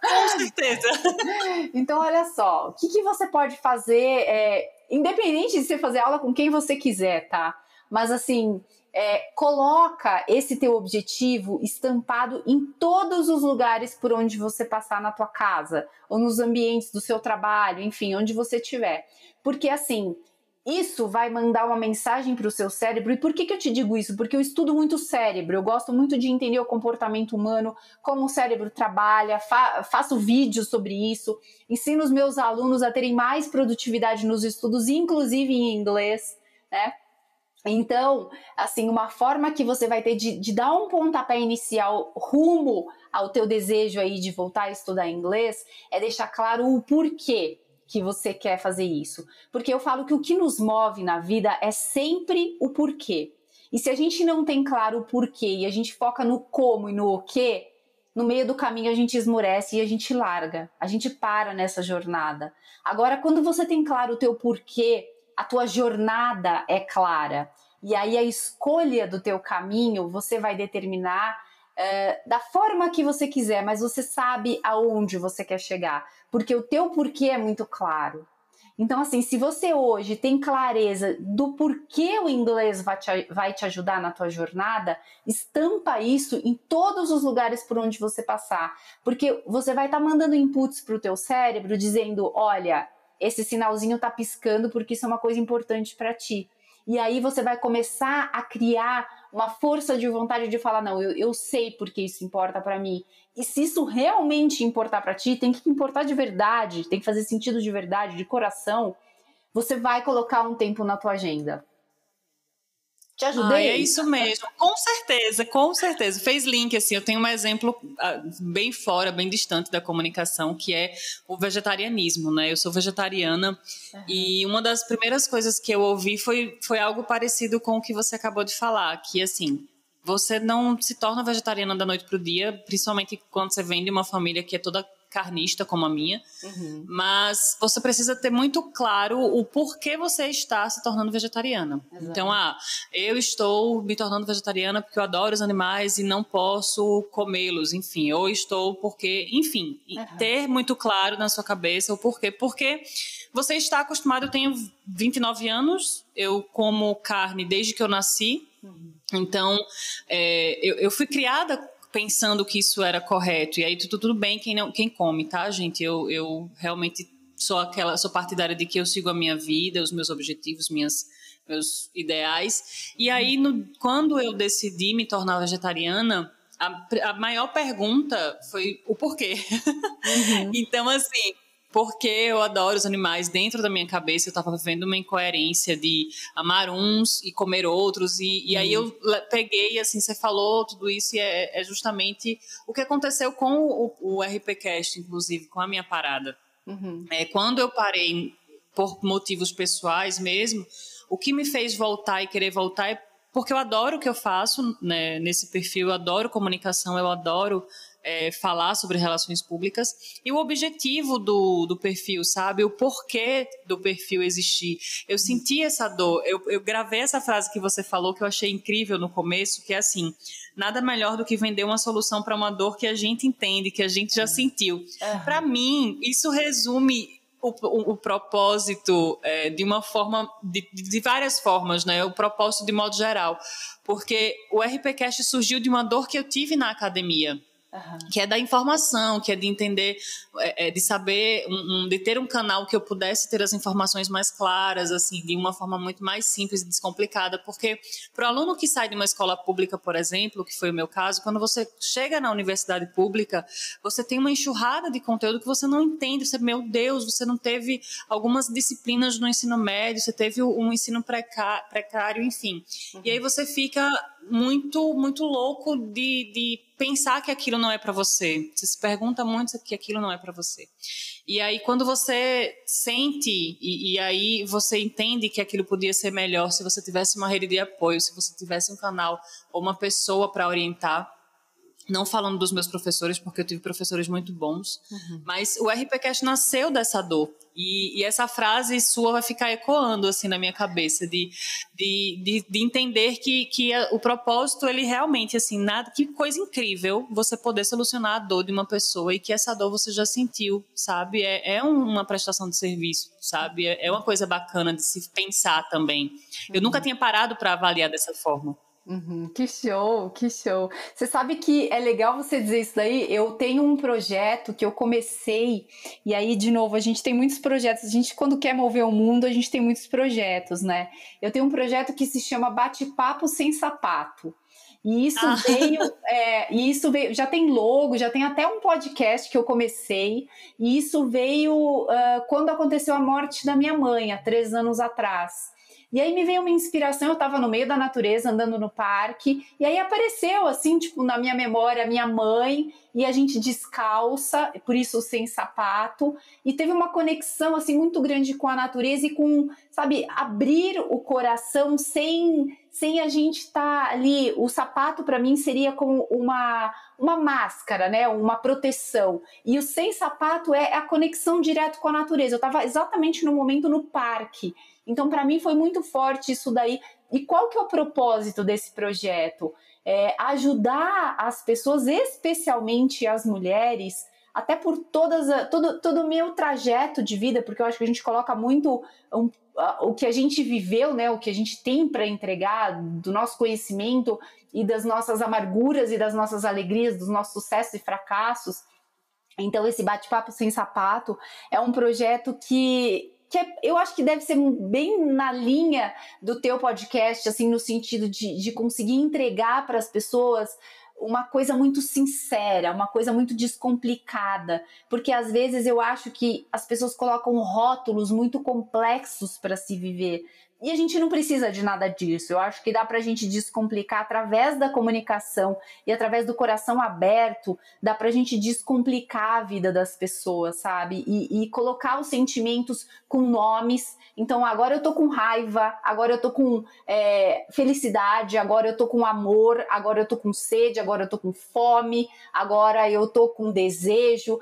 Com certeza. então, olha só, o que, que você pode fazer, é, independente de você fazer aula com quem você quiser, tá? Mas assim, é, coloca esse teu objetivo estampado em todos os lugares por onde você passar na tua casa, ou nos ambientes do seu trabalho, enfim, onde você estiver. Porque assim, isso vai mandar uma mensagem para o seu cérebro. E por que, que eu te digo isso? Porque eu estudo muito cérebro, eu gosto muito de entender o comportamento humano, como o cérebro trabalha, fa faço vídeos sobre isso, ensino os meus alunos a terem mais produtividade nos estudos, inclusive em inglês, né? Então, assim, uma forma que você vai ter de, de, dar um pontapé inicial rumo ao teu desejo aí de voltar a estudar inglês é deixar claro o porquê que você quer fazer isso. Porque eu falo que o que nos move na vida é sempre o porquê. E se a gente não tem claro o porquê e a gente foca no como e no o quê, no meio do caminho a gente esmurece e a gente larga, a gente para nessa jornada. Agora, quando você tem claro o teu porquê, a tua jornada é clara. E aí a escolha do teu caminho você vai determinar uh, da forma que você quiser, mas você sabe aonde você quer chegar, porque o teu porquê é muito claro. Então, assim, se você hoje tem clareza do porquê o inglês vai te, vai te ajudar na tua jornada, estampa isso em todos os lugares por onde você passar. Porque você vai estar tá mandando inputs para o teu cérebro dizendo, olha, esse sinalzinho tá piscando porque isso é uma coisa importante para ti. E aí você vai começar a criar uma força de vontade de falar, não, eu, eu sei porque isso importa para mim. E se isso realmente importar para ti, tem que importar de verdade, tem que fazer sentido de verdade, de coração. Você vai colocar um tempo na tua agenda. Te ajudei? Ah, é isso mesmo, com certeza, com certeza. Fez link, assim, eu tenho um exemplo ah, bem fora, bem distante da comunicação, que é o vegetarianismo, né? Eu sou vegetariana uhum. e uma das primeiras coisas que eu ouvi foi, foi algo parecido com o que você acabou de falar, que, assim, você não se torna vegetariana da noite para o dia, principalmente quando você vem de uma família que é toda carnista como a minha, uhum. mas você precisa ter muito claro o porquê você está se tornando vegetariana. Exato. Então, ah, eu estou me tornando vegetariana porque eu adoro os animais e não posso comê-los, enfim, ou estou porque, enfim, uhum. ter muito claro na sua cabeça o porquê, porque você está acostumado, eu tenho 29 anos, eu como carne desde que eu nasci, uhum. então é, eu, eu fui criada pensando que isso era correto. E aí tudo, tudo bem quem, não, quem come, tá, gente? Eu, eu realmente sou aquela, sou partidária de que eu sigo a minha vida, os meus objetivos, minhas, meus ideais. E aí, no, quando eu decidi me tornar vegetariana, a, a maior pergunta foi o porquê. Uhum. então, assim, porque eu adoro os animais, dentro da minha cabeça eu estava vivendo uma incoerência de amar uns e comer outros, e, e aí eu peguei, assim, você falou tudo isso, e é, é justamente o que aconteceu com o, o RPCast, inclusive, com a minha parada. Uhum. É, quando eu parei, por motivos pessoais mesmo, o que me fez voltar e querer voltar é porque eu adoro o que eu faço né, nesse perfil, eu adoro comunicação, eu adoro é, falar sobre relações públicas e o objetivo do, do perfil, sabe? O porquê do perfil existir. Eu senti essa dor, eu, eu gravei essa frase que você falou que eu achei incrível no começo, que é assim: nada melhor do que vender uma solução para uma dor que a gente entende, que a gente já sentiu. Uhum. Para mim, isso resume o, o, o, propósito é, de uma forma, de, de, várias formas, né? O propósito de modo geral. Porque o RPCast surgiu de uma dor que eu tive na academia. Uhum. Que é da informação, que é de entender, é, é, de saber, um, um, de ter um canal que eu pudesse ter as informações mais claras, assim, de uma forma muito mais simples e descomplicada. Porque para o aluno que sai de uma escola pública, por exemplo, que foi o meu caso, quando você chega na universidade pública, você tem uma enxurrada de conteúdo que você não entende. Você, meu Deus, você não teve algumas disciplinas no ensino médio, você teve um ensino precário, enfim. Uhum. E aí você fica muito, muito louco de, de pensar que aquilo não é para você. Você se pergunta muito que aquilo não é para você. E aí, quando você sente, e, e, aí você entende que aquilo podia ser melhor se você tivesse uma rede de apoio, se você tivesse um canal ou uma pessoa para orientar. Não falando dos meus professores, porque eu tive professores muito bons, uhum. mas o RPCast nasceu dessa dor. E, e, essa frase sua vai ficar ecoando assim na minha cabeça de, de, de, de entender que, que a, o propósito ele realmente assim nada que coisa incrível você poder solucionar a dor de uma pessoa e que essa dor você já sentiu sabe é, é uma prestação de serviço sabe é, é uma coisa bacana de se pensar também eu uhum. nunca tinha parado para avaliar dessa forma Uhum, que show, que show. Você sabe que é legal você dizer isso daí? Eu tenho um projeto que eu comecei, e aí, de novo, a gente tem muitos projetos. A gente, quando quer mover o mundo, a gente tem muitos projetos, né? Eu tenho um projeto que se chama Bate-Papo Sem Sapato. E isso ah. veio, é, e isso veio, já tem logo, já tem até um podcast que eu comecei, e isso veio uh, quando aconteceu a morte da minha mãe, há três anos atrás. E aí me veio uma inspiração, eu estava no meio da natureza, andando no parque, e aí apareceu, assim, tipo, na minha memória, minha mãe, e a gente descalça, por isso sem sapato, e teve uma conexão, assim, muito grande com a natureza e com, sabe, abrir o coração sem sem a gente estar tá ali, o sapato para mim seria como uma, uma máscara, né? Uma proteção. E o sem sapato é a conexão direto com a natureza. Eu estava exatamente no momento no parque. Então, para mim, foi muito forte isso daí. E qual que é o propósito desse projeto? É ajudar as pessoas, especialmente as mulheres, até por todas todo todo o meu trajeto de vida, porque eu acho que a gente coloca muito um, o que a gente viveu, né, o que a gente tem para entregar do nosso conhecimento e das nossas amarguras e das nossas alegrias, dos nossos sucessos e fracassos. Então esse bate-papo sem sapato é um projeto que que é, eu acho que deve ser bem na linha do teu podcast, assim, no sentido de, de conseguir entregar para as pessoas uma coisa muito sincera, uma coisa muito descomplicada, porque às vezes eu acho que as pessoas colocam rótulos muito complexos para se viver. E a gente não precisa de nada disso. Eu acho que dá para a gente descomplicar através da comunicação e através do coração aberto, dá para a gente descomplicar a vida das pessoas, sabe? E, e, colocar os sentimentos com nomes. Então, agora eu tô com raiva, agora eu tô com é, felicidade, agora eu tô com amor, agora eu tô com sede, agora eu tô com fome, agora eu tô com desejo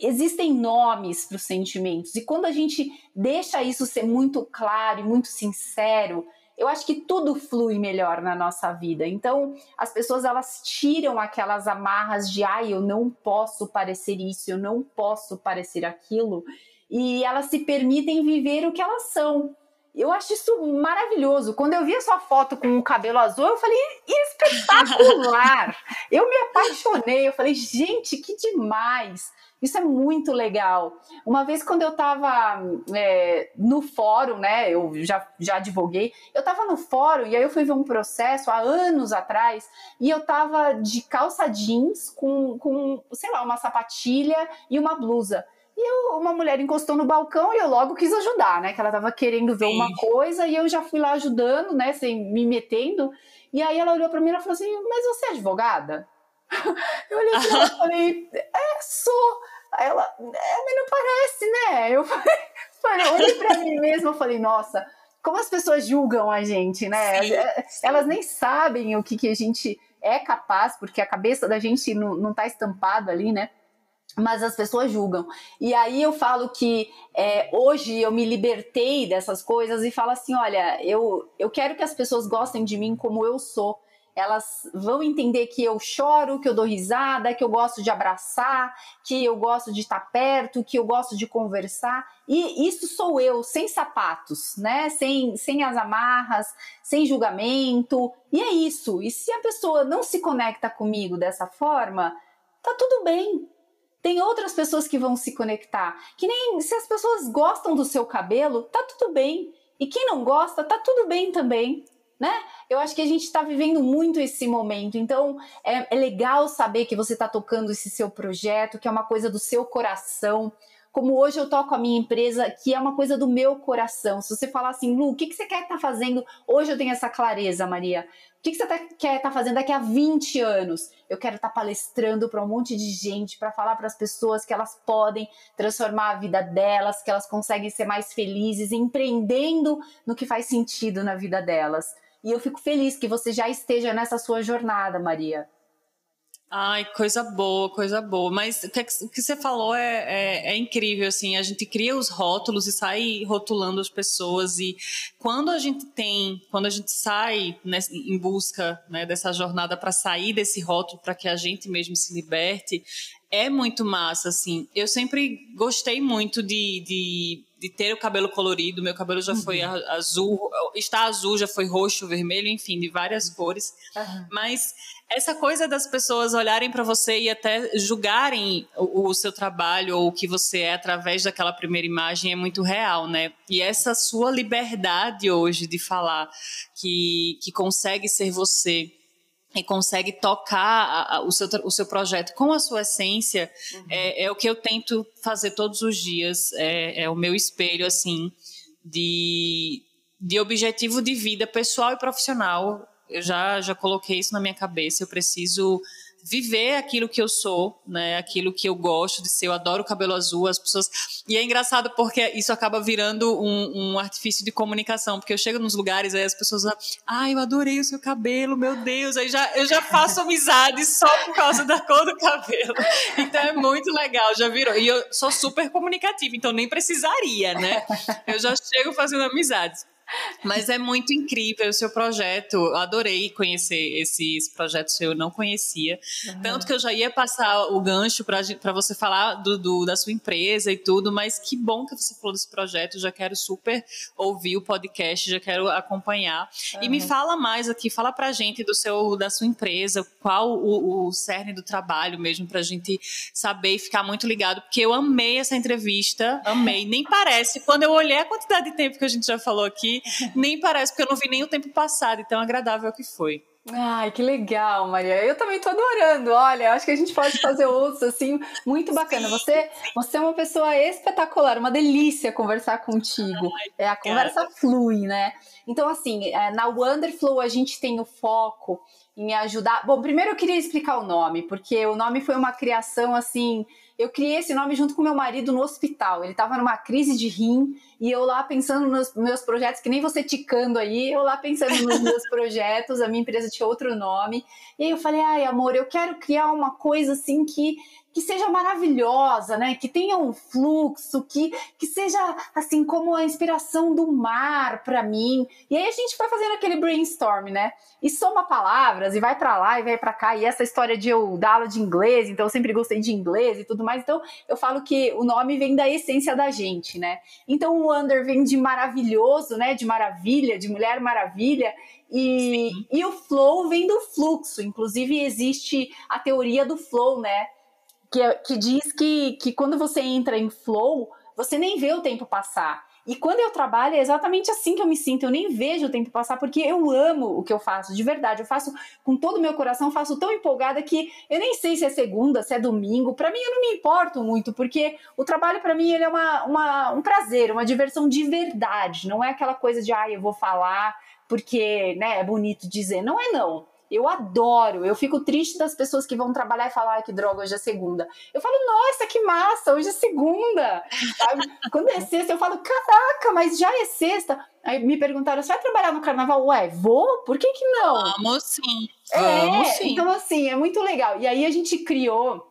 existem nomes para os sentimentos e quando a gente deixa isso ser muito claro e muito sincero, eu acho que tudo flui melhor na nossa vida. Então, as pessoas elas tiram aquelas amarras de ai, eu não posso parecer isso, eu não posso parecer aquilo, e elas se permitem viver o que elas são. Eu acho isso maravilhoso. Quando eu vi a sua foto com o cabelo azul, eu falei, espetacular! eu me apaixonei, eu falei, gente, que demais! Isso é muito legal. Uma vez, quando eu estava é, no fórum, né? Eu já, já advoguei, eu estava no fórum e aí eu fui ver um processo há anos atrás e eu estava de calça jeans com, com, sei lá, uma sapatilha e uma blusa. E eu, uma mulher encostou no balcão e eu logo quis ajudar, né? Que ela estava querendo ver Sim. uma coisa e eu já fui lá ajudando, né? Sem me metendo. E aí ela olhou para mim e falou assim: Mas você é advogada? Eu olhei assim, e falei, é, sou. Aí ela, é, mas não parece, né? Eu falei, falei olhei pra mim mesma e falei, nossa, como as pessoas julgam a gente, né? Sim, é, sim. Elas nem sabem o que, que a gente é capaz, porque a cabeça da gente não, não tá estampada ali, né? Mas as pessoas julgam. E aí eu falo que é, hoje eu me libertei dessas coisas e falo assim: olha, eu, eu quero que as pessoas gostem de mim como eu sou elas vão entender que eu choro, que eu dou risada, que eu gosto de abraçar, que eu gosto de estar perto, que eu gosto de conversar. E isso sou eu, sem sapatos, né? Sem, sem as amarras, sem julgamento. E é isso. E se a pessoa não se conecta comigo dessa forma, tá tudo bem. Tem outras pessoas que vão se conectar. Que nem se as pessoas gostam do seu cabelo, tá tudo bem. E quem não gosta, tá tudo bem também né? Eu acho que a gente está vivendo muito esse momento. Então, é, é legal saber que você está tocando esse seu projeto, que é uma coisa do seu coração. Como hoje eu toco a minha empresa, que é uma coisa do meu coração. Se você falar assim, Lu, o que, que você quer estar tá fazendo? Hoje eu tenho essa clareza, Maria. O que, que você tá, quer estar tá fazendo daqui a 20 anos? Eu quero estar tá palestrando para um monte de gente, para falar para as pessoas que elas podem transformar a vida delas, que elas conseguem ser mais felizes, empreendendo no que faz sentido na vida delas. E eu fico feliz que você já esteja nessa sua jornada, Maria. Ai, coisa boa, coisa boa. Mas o que, o que você falou é, é, é, incrível, assim. A gente cria os rótulos e sai rotulando as pessoas. E quando a gente tem, quando a gente sai né, em busca né, dessa jornada para sair desse rótulo, para que a gente mesmo se liberte, é muito massa, assim. Eu sempre gostei muito de, de, de ter o cabelo colorido. Meu cabelo já uhum. foi azul, está azul, já foi roxo, vermelho, enfim, de várias cores. Uhum. Mas essa coisa das pessoas olharem para você e até julgarem o, o, seu trabalho ou o que você é através daquela primeira imagem é muito real, né? E essa sua liberdade hoje de falar que, que consegue ser você e consegue tocar a, a, o, seu, o seu projeto com a sua essência, uhum. é, é, o que eu tento fazer todos os dias. É, é o meu espelho, assim, de, de objetivo de vida pessoal e profissional. Eu já, já coloquei isso na minha cabeça. Eu preciso viver aquilo que eu sou, né? Aquilo que eu gosto de ser. Eu adoro o cabelo azul, as pessoas. E é engraçado porque isso acaba virando um, um artifício de comunicação, porque eu chego nos lugares aí as pessoas, ah, eu adorei o seu cabelo, meu Deus, aí já eu já faço amizade só por causa da cor do cabelo. Então é muito legal, já virou. E eu sou super comunicativa, então nem precisaria, né? Eu já chego fazendo amizades. Mas é muito incrível o seu projeto. Eu adorei conhecer esse, projeto seu, eu não conhecia. Uhum. Tanto que eu já ia passar o gancho para você falar do, do, da sua empresa e tudo, mas que bom que você falou desse projeto. Já quero super ouvir o podcast, já quero acompanhar. Uhum. E me fala mais aqui, fala pra gente do seu, da sua empresa, qual o, o cerne do trabalho mesmo, pra gente saber e ficar muito ligado, porque eu amei essa entrevista, amei. Nem parece, quando eu olhei a quantidade de tempo que a gente já falou aqui, nem parece, porque eu não vi nem o tempo passado, então agradável que foi. Ai, que legal, Maria. Eu também tô adorando. Olha, acho que a gente pode fazer outros assim, muito bacana. Você, você é uma pessoa espetacular, uma delícia conversar contigo. É a conversa flui, né? Então assim, é, na Wonderflow a gente tem o foco em ajudar. Bom, primeiro eu queria explicar o nome, porque o nome foi uma criação assim eu criei esse nome junto com meu marido no hospital. Ele estava numa crise de rim e eu lá pensando nos meus projetos, que nem você ticando aí, eu lá pensando nos meus projetos, a minha empresa tinha outro nome. E aí eu falei, ai amor, eu quero criar uma coisa assim que que seja maravilhosa, né? Que tenha um fluxo, que, que seja assim como a inspiração do mar para mim. E aí a gente vai fazendo aquele brainstorm, né? E soma palavras e vai para lá e vai para cá. E essa história de eu dar aula de inglês, então eu sempre gostei de inglês e tudo mais. Então eu falo que o nome vem da essência da gente, né? Então o Under vem de maravilhoso, né? De maravilha, de mulher maravilha. E, e o flow vem do fluxo. Inclusive existe a teoria do flow, né? Que, é, que diz que, que quando você entra em flow, você nem vê o tempo passar. E quando eu trabalho, é exatamente assim que eu me sinto. Eu nem vejo o tempo passar, porque eu amo o que eu faço, de verdade. Eu faço com todo o meu coração, faço tão empolgada que eu nem sei se é segunda, se é domingo. Para mim, eu não me importo muito, porque o trabalho, para mim, ele é uma, uma, um prazer, uma diversão de verdade. Não é aquela coisa de, ah, eu vou falar porque né, é bonito dizer. Não é, não. Eu adoro. Eu fico triste das pessoas que vão trabalhar e falar que droga, hoje é segunda. Eu falo, nossa, que massa, hoje é segunda. Quando é sexta, eu falo, caraca, mas já é sexta. Aí me perguntaram, você vai trabalhar no carnaval? Ué, vou? Por que que não? Vamos sim. É, Vamos sim. Então, assim, é muito legal. E aí a gente criou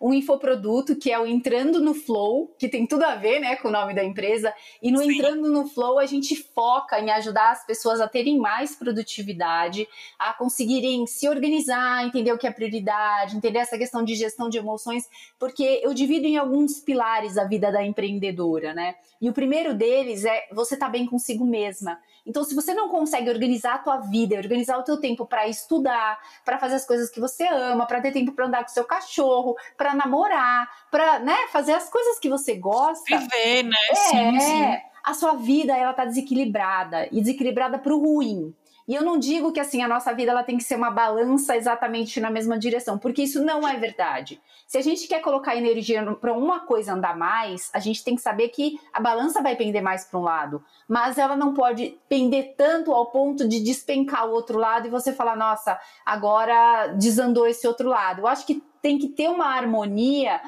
um infoproduto que é o Entrando no Flow, que tem tudo a ver né, com o nome da empresa. E no Sim. Entrando no Flow, a gente foca em ajudar as pessoas a terem mais produtividade, a conseguirem se organizar, entender o que é prioridade, entender essa questão de gestão de emoções, porque eu divido em alguns pilares a vida da empreendedora, né? E o primeiro deles é você estar tá bem consigo mesma. Então, se você não consegue organizar a tua vida, organizar o teu tempo para estudar, para fazer as coisas que você ama, para ter tempo para andar com seu cachorro, para namorar, para, né, fazer as coisas que você gosta. Viver, né? É, sim, sim. A sua vida ela tá desequilibrada e desequilibrada para o ruim. E eu não digo que assim a nossa vida ela tem que ser uma balança exatamente na mesma direção, porque isso não é verdade. Se a gente quer colocar energia para uma coisa andar mais, a gente tem que saber que a balança vai pender mais para um lado, mas ela não pode pender tanto ao ponto de despencar o outro lado e você falar, nossa, agora desandou esse outro lado. Eu acho que tem que ter uma harmonia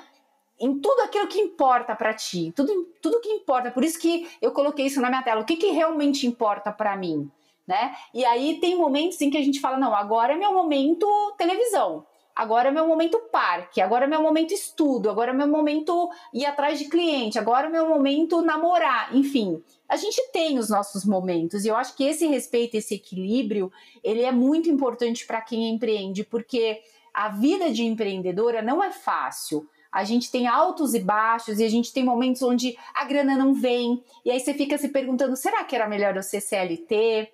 em tudo aquilo que importa para ti, tudo, tudo que importa. Por isso que eu coloquei isso na minha tela. O que, que realmente importa para mim? Né? E aí tem momentos em que a gente fala, não, agora é meu momento televisão, agora é meu momento parque, agora é meu momento estudo, agora é meu momento ir atrás de cliente, agora é meu momento namorar, enfim. A gente tem os nossos momentos e eu acho que esse respeito, esse equilíbrio, ele é muito importante para quem empreende, porque a vida de empreendedora não é fácil. A gente tem altos e baixos e a gente tem momentos onde a grana não vem. E aí você fica se perguntando: será que era melhor eu ser CLT?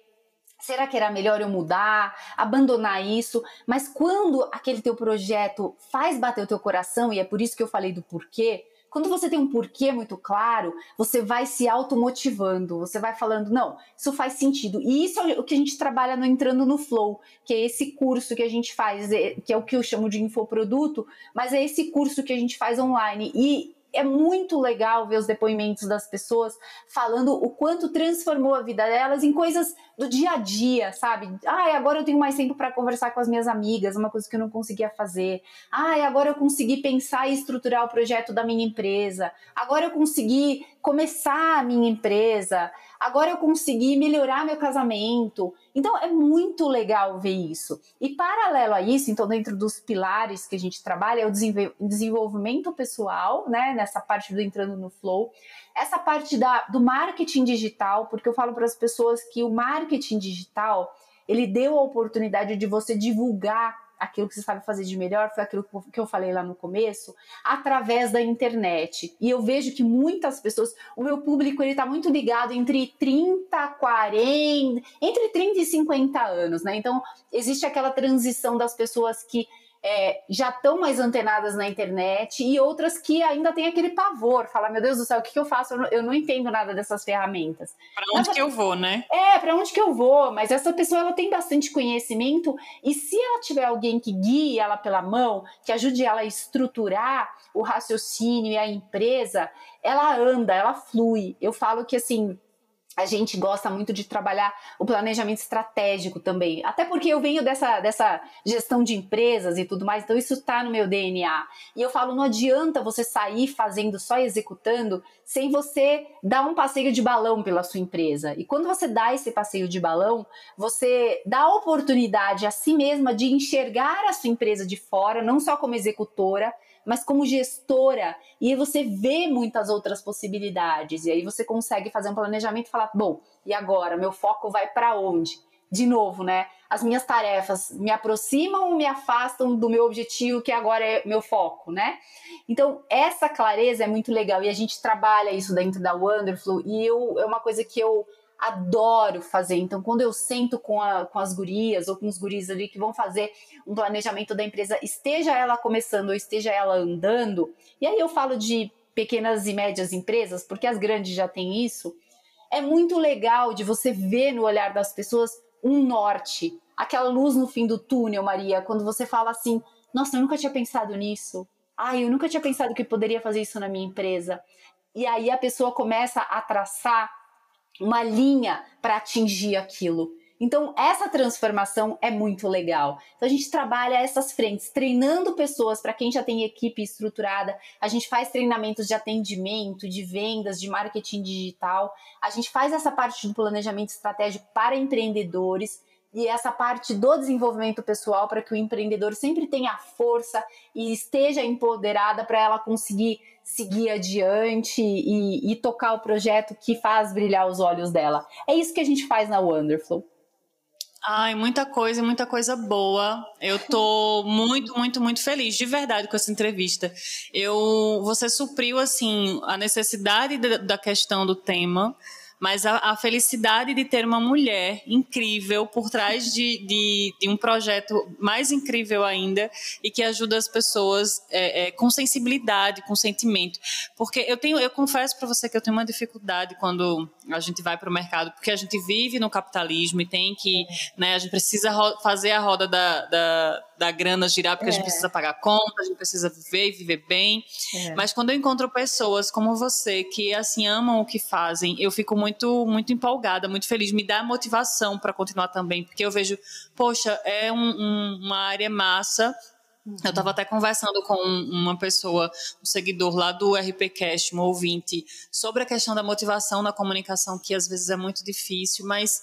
Será que era melhor eu mudar, abandonar isso? Mas quando aquele teu projeto faz bater o teu coração, e é por isso que eu falei do porquê, quando você tem um porquê muito claro, você vai se automotivando, você vai falando, não, isso faz sentido. E isso é o que a gente trabalha no Entrando no Flow, que é esse curso que a gente faz, é, que é o que eu chamo de infoproduto, mas é esse curso que a gente faz online. E é muito legal ver os depoimentos das pessoas falando o quanto transformou a vida delas em coisas do dia a dia, sabe? Ai, agora eu tenho mais tempo para conversar com as minhas amigas, uma coisa que eu não conseguia fazer. Ai, agora eu consegui pensar e estruturar o projeto da minha empresa. Agora eu consegui começar a minha empresa. Agora eu consegui melhorar meu casamento. Então é muito legal ver isso. E paralelo a isso, então dentro dos pilares que a gente trabalha é o desenvolvimento pessoal, né, nessa parte do entrando no flow essa parte da, do marketing digital, porque eu falo para as pessoas que o marketing digital ele deu a oportunidade de você divulgar aquilo que você sabe fazer de melhor, foi aquilo que eu falei lá no começo, através da internet. E eu vejo que muitas pessoas, o meu público ele está muito ligado entre 30, 40, entre 30 e 50 anos, né? Então, existe aquela transição das pessoas que é, já estão mais antenadas na internet e outras que ainda têm aquele pavor, falar, meu Deus do céu, o que, que eu faço? Eu não, eu não, entendo nada dessas ferramentas. Para onde Mas, que eu vou, né? É, para onde que eu vou? Mas essa pessoa ela tem bastante conhecimento e se ela tiver alguém que guie ela pela mão, que ajude ela a estruturar o raciocínio e a empresa, ela anda, ela flui. Eu falo que assim, a gente gosta muito de trabalhar o planejamento estratégico também. Até porque eu venho dessa, dessa gestão de empresas e tudo mais, então isso está no meu DNA. E eu falo, não adianta você sair fazendo, só executando, sem você dar um passeio de balão pela sua empresa. E quando você dá esse passeio de balão, você dá a oportunidade a si mesma de enxergar a sua empresa de fora, não só como executora, mas como gestora, e aí você vê muitas outras possibilidades, e aí você consegue fazer um planejamento e falar: bom, e agora? Meu foco vai para onde? De novo, né? As minhas tarefas me aproximam ou me afastam do meu objetivo, que agora é meu foco, né? Então, essa clareza é muito legal e a gente trabalha isso dentro da Wonderful e eu, é uma coisa que eu adoro fazer. Então, quando eu sento com, a, com as gurias ou com os guris ali que vão fazer um planejamento da empresa, esteja ela começando ou esteja ela andando, e aí eu falo de pequenas e médias empresas, porque as grandes já têm isso, é muito legal de você ver no olhar das pessoas um norte, aquela luz no fim do túnel, Maria, quando você fala assim: nossa, eu nunca tinha pensado nisso. Ai, eu nunca tinha pensado que poderia fazer isso na minha empresa. E aí a pessoa começa a traçar uma linha para atingir aquilo. Então, essa transformação é muito legal. Então, a gente trabalha essas frentes, treinando pessoas para quem já tem equipe estruturada. A gente faz treinamentos de atendimento, de vendas, de marketing digital. A gente faz essa parte do planejamento estratégico para empreendedores e essa parte do desenvolvimento pessoal para que o empreendedor sempre tenha força e esteja empoderada para ela conseguir seguir adiante e, e, tocar o projeto que faz brilhar os olhos dela. É isso que a gente faz na Wonderful. Ai, muita coisa, muita coisa boa. Eu tô muito, muito, muito feliz, de verdade, com essa entrevista. Eu, você supriu assim a necessidade da questão do tema mas a, a, felicidade de ter uma mulher incrível por trás de, de, de, um projeto mais incrível ainda e que ajuda as pessoas é, é, com sensibilidade, com sentimento. Porque eu tenho, eu confesso para você que eu tenho uma dificuldade quando a gente vai para o mercado, porque a gente vive no capitalismo e tem que, né, a gente precisa fazer a roda da, da, da grana girar, porque é. a gente é. precisa pagar conta, a gente precisa viver e viver bem. É. Mas quando eu encontro pessoas como você que assim amam o que fazem, eu fico muito muito empolgada, muito feliz, me dá motivação para continuar também, porque eu vejo, poxa, é um, um, uma área massa eu estava até conversando com uma pessoa, um seguidor lá do RPCast, um ouvinte, sobre a questão da motivação na comunicação, que às vezes é muito difícil, mas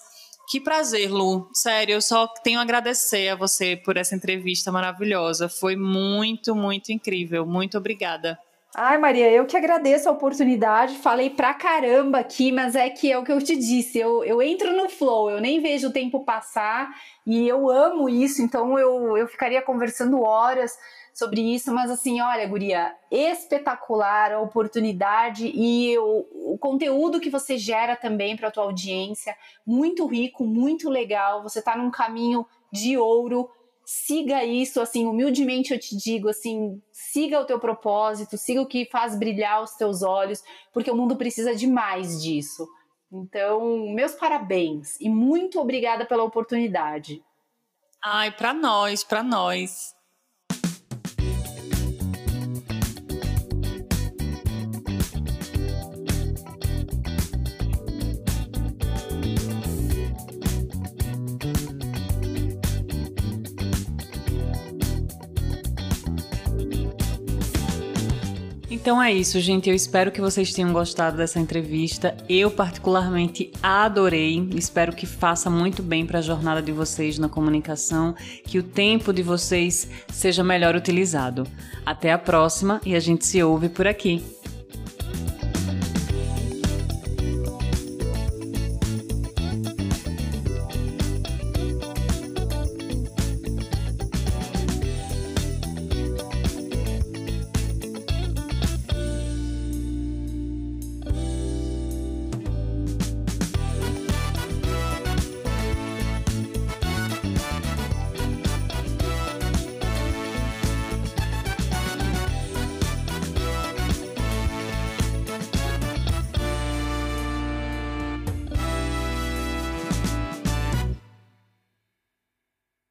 que prazer, Lu. Sério, eu só tenho a agradecer a você por essa entrevista maravilhosa. Foi muito, muito incrível. Muito obrigada. Ai, Maria, eu que agradeço a oportunidade. Falei pra caramba aqui, mas é que é o que eu te disse. Eu, eu entro no flow, eu nem vejo o tempo passar e eu amo isso, então eu, eu ficaria conversando horas sobre isso, mas assim, olha, Guria, espetacular a oportunidade e o, o conteúdo que você gera também para a tua audiência, muito rico, muito legal. Você está num caminho de ouro. Siga isso, assim, humildemente eu te digo, assim, siga o teu propósito, siga o que faz brilhar os teus olhos, porque o mundo precisa de mais disso. Então, meus parabéns e muito obrigada pela oportunidade. Ai, para nós, para nós. Então é isso, gente. Eu espero que vocês tenham gostado dessa entrevista. Eu, particularmente, adorei. Espero que faça muito bem para a jornada de vocês na comunicação, que o tempo de vocês seja melhor utilizado. Até a próxima e a gente se ouve por aqui.